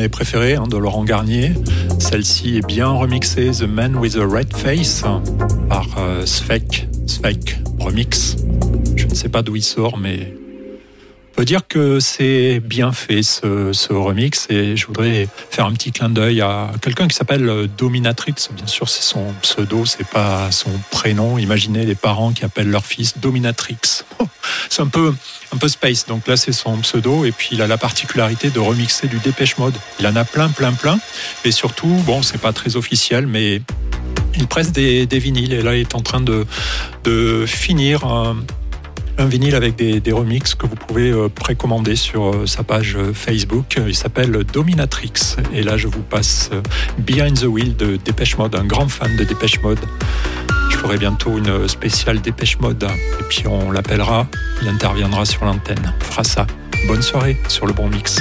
Mes hein, de Laurent Garnier. Celle-ci est bien remixée, The Man with a Red Face, par euh, Svek, Svek Remix. Je ne sais pas d'où il sort, mais dois dire que c'est bien fait ce, remix et je voudrais faire un petit clin d'œil à quelqu'un qui s'appelle Dominatrix. Bien sûr, c'est son pseudo, c'est pas son prénom. Imaginez les parents qui appellent leur fils Dominatrix. C'est un peu, un peu space. Donc là, c'est son pseudo et puis il a la particularité de remixer du Dépêche Mode. Il en a plein, plein, plein. Et surtout, bon, c'est pas très officiel, mais il presse des, des vinyles et là, il est en train de, de finir un, un vinyle avec des, des remixes que vous pouvez euh, précommander sur euh, sa page euh, Facebook. Il s'appelle Dominatrix. Et là, je vous passe Behind the Wheel de Dépêche Mode, un grand fan de Dépêche Mode. Je ferai bientôt une spéciale Dépêche Mode et puis on l'appellera, il interviendra sur l'antenne. On fera ça. Bonne soirée sur le bon mix.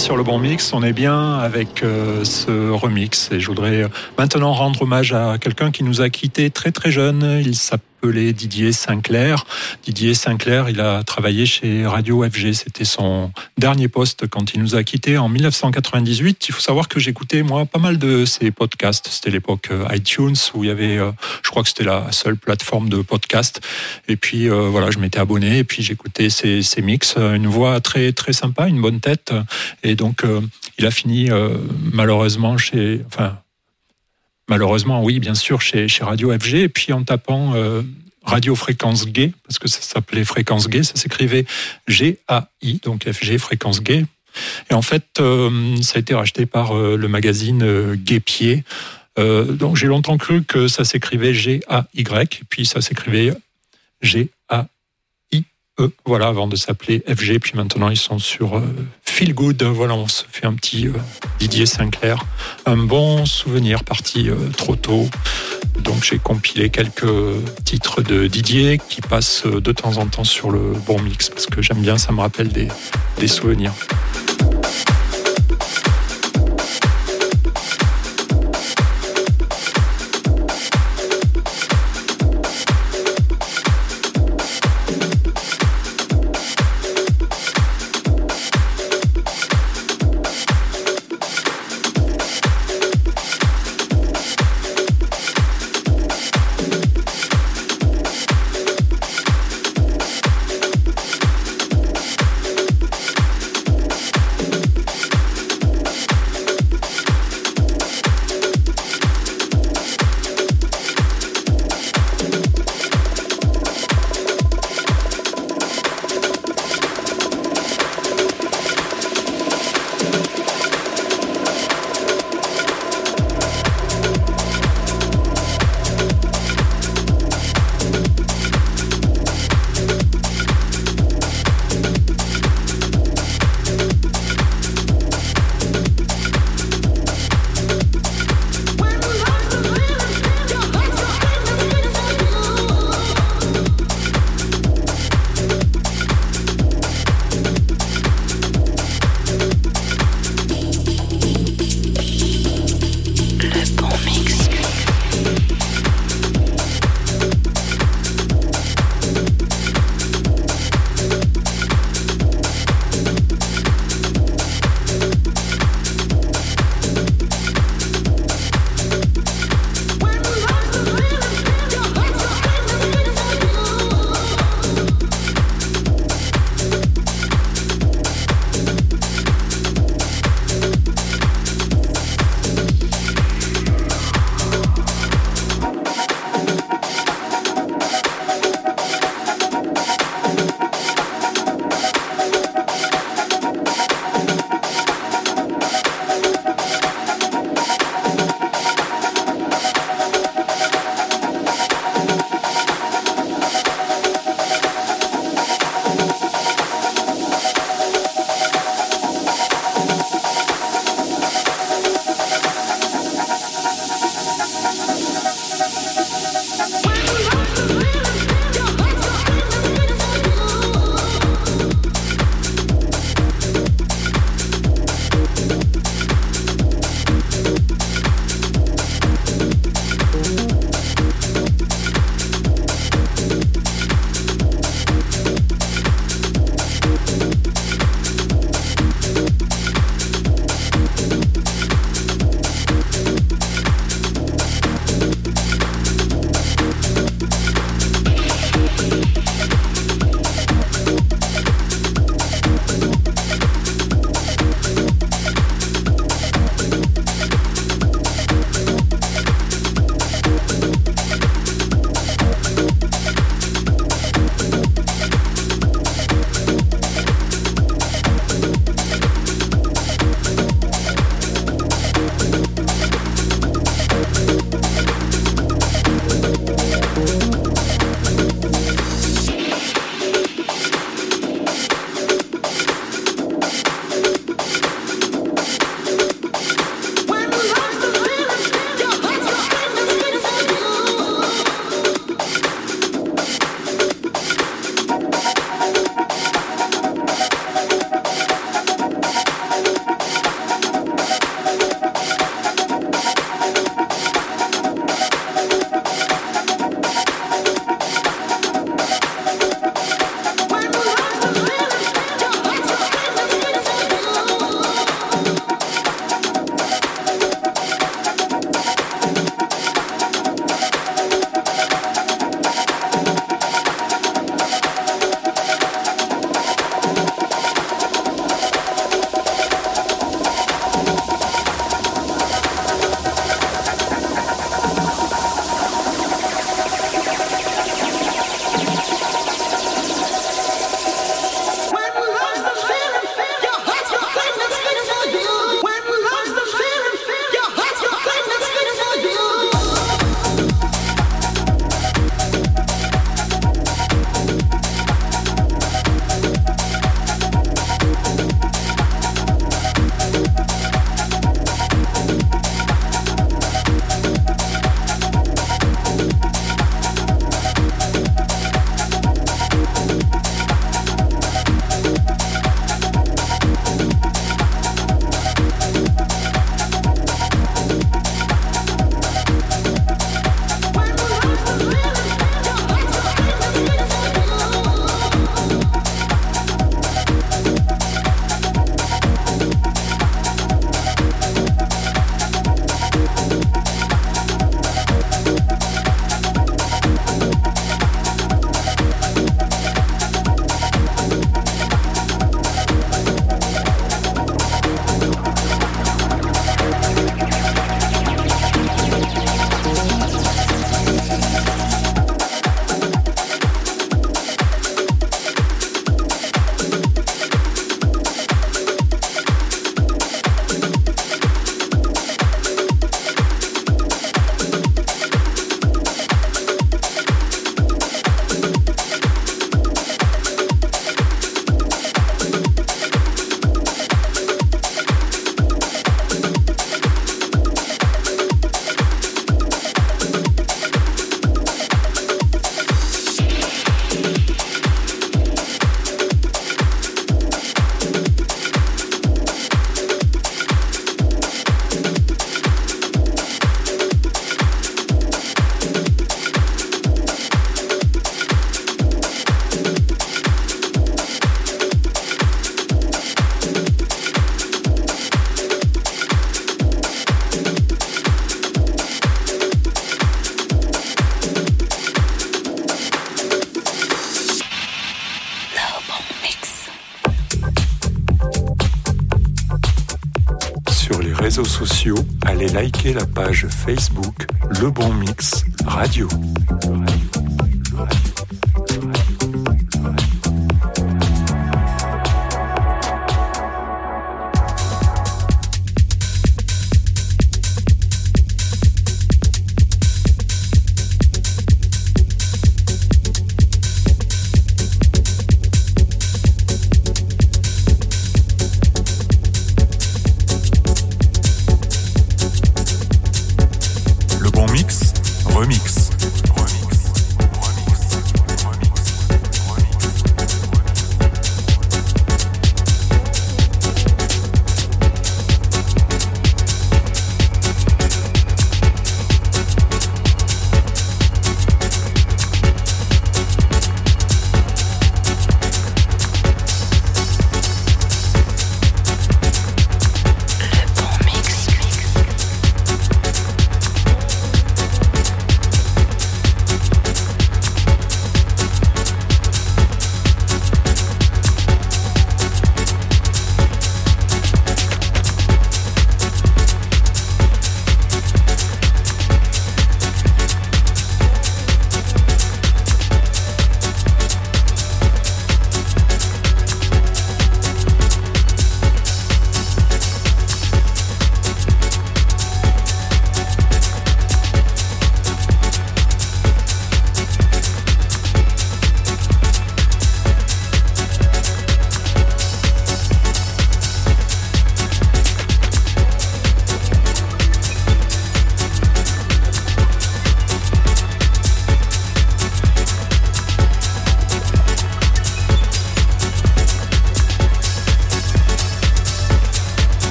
Sur le bon mix, on est bien avec euh, ce remix. Et je voudrais maintenant rendre hommage à quelqu'un qui nous a quittés très très jeune. Il s'appelle Didier Sinclair. Didier Sinclair, il a travaillé chez Radio FG. C'était son dernier poste quand il nous a quittés en 1998. Il faut savoir que j'écoutais, moi, pas mal de ses podcasts. C'était l'époque euh, iTunes où il y avait, euh, je crois que c'était la seule plateforme de podcast. Et puis, euh, voilà, je m'étais abonné et puis j'écoutais ses, ses mix. Une voix très, très sympa, une bonne tête. Et donc, il a fini, malheureusement, chez, enfin, malheureusement, oui, bien sûr, chez, Radio FG. Et puis en tapant Radio Fréquence Gay, parce que ça s'appelait Fréquence Gay, ça s'écrivait G-A-I, donc FG Fréquence Gay. Et en fait, euh, ça a été racheté par euh, le magazine euh, Gay Pied. donc j'ai longtemps cru que ça s'écrivait G-A-Y, puis ça s'écrivait G-A E, voilà, avant de s'appeler FG. Puis maintenant, ils sont sur euh, Feel Good. Voilà, on se fait un petit euh, Didier Sinclair. Un bon souvenir parti euh, trop tôt. Donc, j'ai compilé quelques titres de Didier qui passent de temps en temps sur le bon mix parce que j'aime bien, ça me rappelle des souvenirs.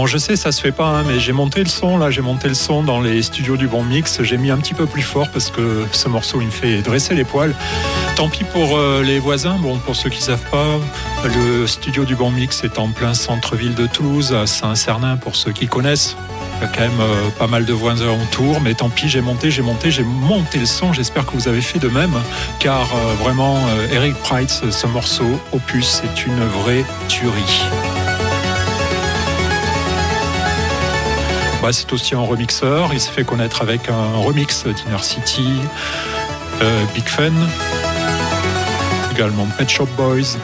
Bon, je sais, ça se fait pas, hein, mais j'ai monté le son, là, j'ai monté le son dans les studios du Bon Mix. J'ai mis un petit peu plus fort parce que ce morceau, il me fait dresser les poils. Tant pis pour euh, les voisins. Bon, pour ceux qui savent pas, le studio du Bon Mix est en plein centre-ville de Toulouse, à Saint-Cernin, pour ceux qui connaissent. Il y a quand même euh, pas mal de voisins autour, mais tant pis, j'ai monté, j'ai monté, j'ai monté le son. J'espère que vous avez fait de même, car euh, vraiment, Eric Price, ce morceau, Opus, c'est une vraie tuerie. C'est aussi un remixeur. Il s'est fait connaître avec un remix d'Inner City, euh, Big Fun, également Pet Shop Boys.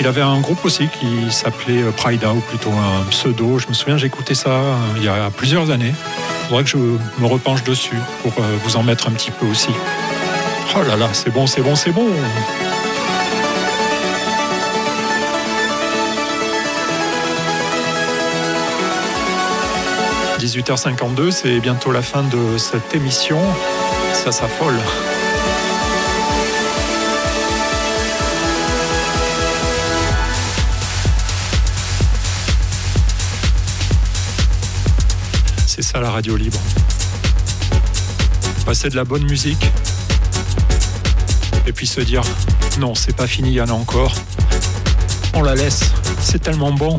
Il avait un groupe aussi qui s'appelait euh, Pride ou plutôt un pseudo. Je me souviens, écouté ça euh, il y a plusieurs années. Il faudrait que je me repenche dessus pour vous en mettre un petit peu aussi. Oh là là, c'est bon, c'est bon, c'est bon. « 18h52, c'est bientôt la fin de cette émission. Ça s'affole. C'est ça la radio libre. Passer de la bonne musique et puis se dire non, c'est pas fini, il y en a encore. On la laisse, c'est tellement bon.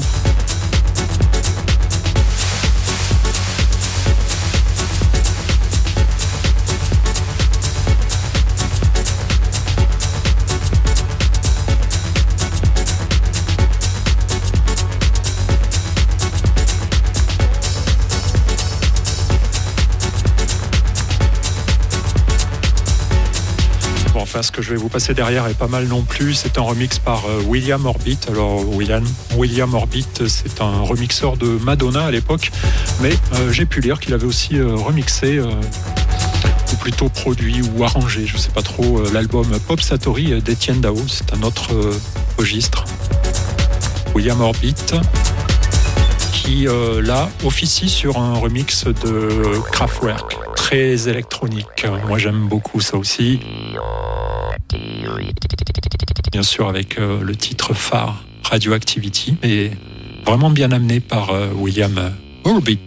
Je vais vous passer derrière est pas mal non plus. C'est un remix par euh, William Orbit. Alors, William, William Orbit, c'est un remixeur de Madonna à l'époque, mais euh, j'ai pu lire qu'il avait aussi euh, remixé, ou plutôt produit ou arrangé, je sais pas trop, l'album Pop Satori d'Etienne Dao. C'est un autre registre. William Orbit, qui là officie sur un remix de Kraftwerk, très électronique. Moi, j'aime beaucoup ça aussi. Bien sûr, avec euh, le titre phare Radioactivity, mais vraiment bien amené par euh, William Orbit.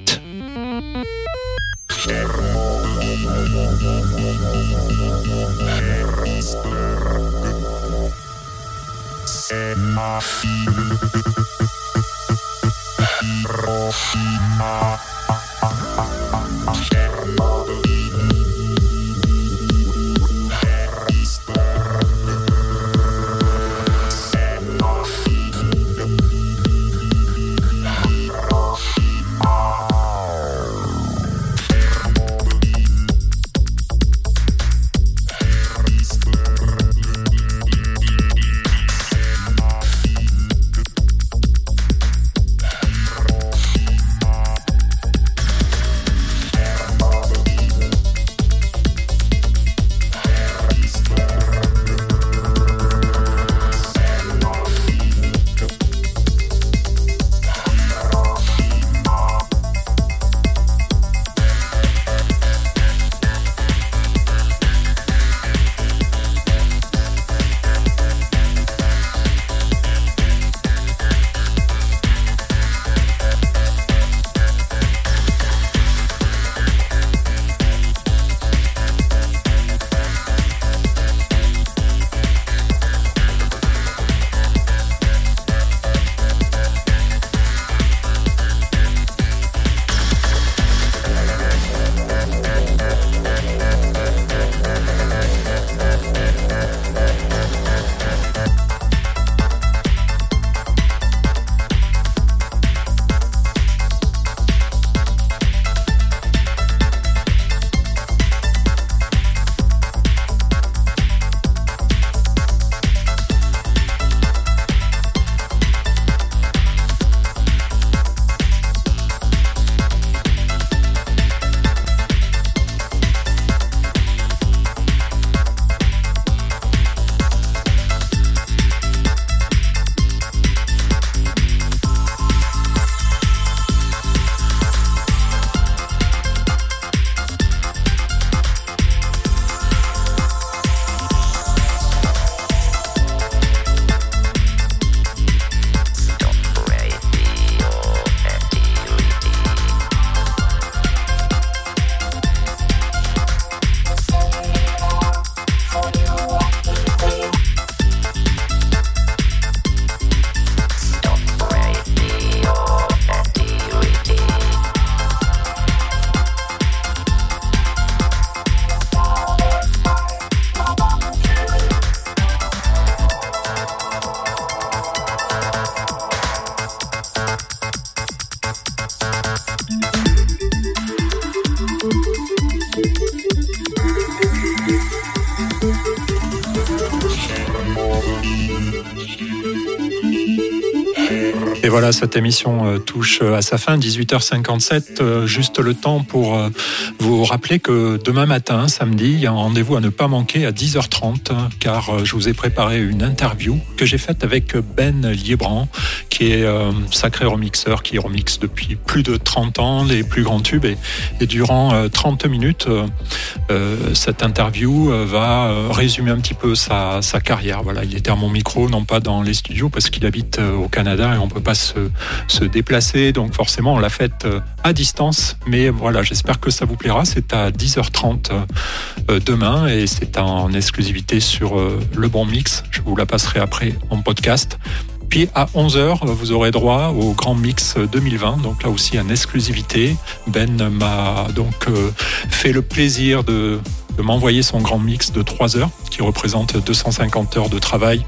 Cette émission euh, touche euh, à sa fin, 18h57. euh, Juste le temps pour vous rappeler que demain matin, samedi, il y a un rendez-vous à ne pas manquer à 10h30, hein, car je vous ai préparé une interview que j'ai faite avec Ben Liebran, qui est euh, sacré remixeur, qui remixe depuis plus de 30 ans les plus grands tubes. Et, durant euh, 30 minutes, euh, euh, cette interview euh, va euh, résumer un petit peu sa, carrière. Voilà, il était à mon micro, non pas dans les studios, parce qu'il habite euh, au Canada et on peut pas se, se déplacer. Donc forcément, on l'a faite euh, à distance. Mais voilà, j'espère que ça vous plaira. C'est à 10h30 euh, demain et c'est en exclusivité sur euh, Le Bon Mix. Je vous la passerai après en podcast. Puis à 11h, vous aurez droit au Grand Mix 2020, donc là aussi en exclusivité. Ben m'a donc euh, fait le plaisir de, m'envoyer son Grand Mix de 3 heures, qui représente 250 heures de travail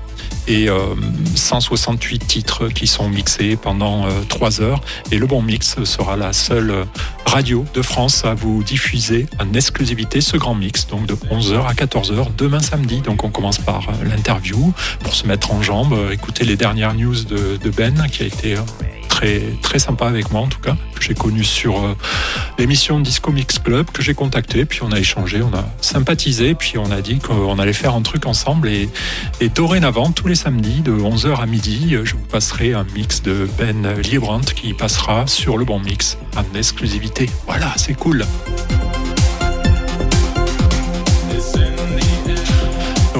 et euh, 168 titres qui sont mixés pendant euh, 3 heures. Et le Bon Mix sera la seule euh, radio de France à vous diffuser en exclusivité ce Grand Mix, donc de 11h à 14h demain samedi. Donc on commence par euh, l'interview pour se mettre en jambe, euh, écouter les dernières news de, Ben qui a été euh, très très sympa avec moi en tout cas que j'ai connu sur euh, l'émission Disco Mix Club que j'ai contacté puis on a échangé on a sympathisé puis on a dit qu'on allait faire un truc ensemble et, et dorénavant tous les samedis de 11h à midi je vous passerai un mix de Ben Librant qui passera sur le bon mix en exclusivité voilà c'est cool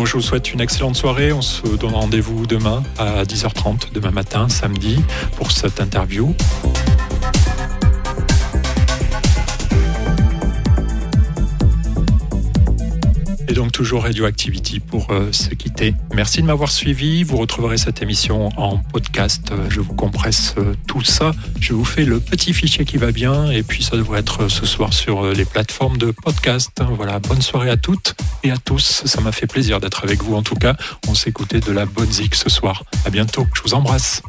je vous souhaite une excellente soirée. On se donne rendez-vous demain à 10h30, demain matin, samedi, pour cette interview. Et donc toujours Radioactivity pour euh, se quitter. Merci de m'avoir suivi. Vous retrouverez cette émission en podcast. Euh, Je vous compresse euh, tout ça. Je vous fais le petit fichier qui va bien. Et puis ça devrait être ce soir sur les plateformes de podcast. Voilà, bonne soirée à toutes et à tous. Ça m'a fait plaisir d'être avec vous en tout cas. On s'écoutait de la bonne zik ce soir. À bientôt. Je vous embrasse.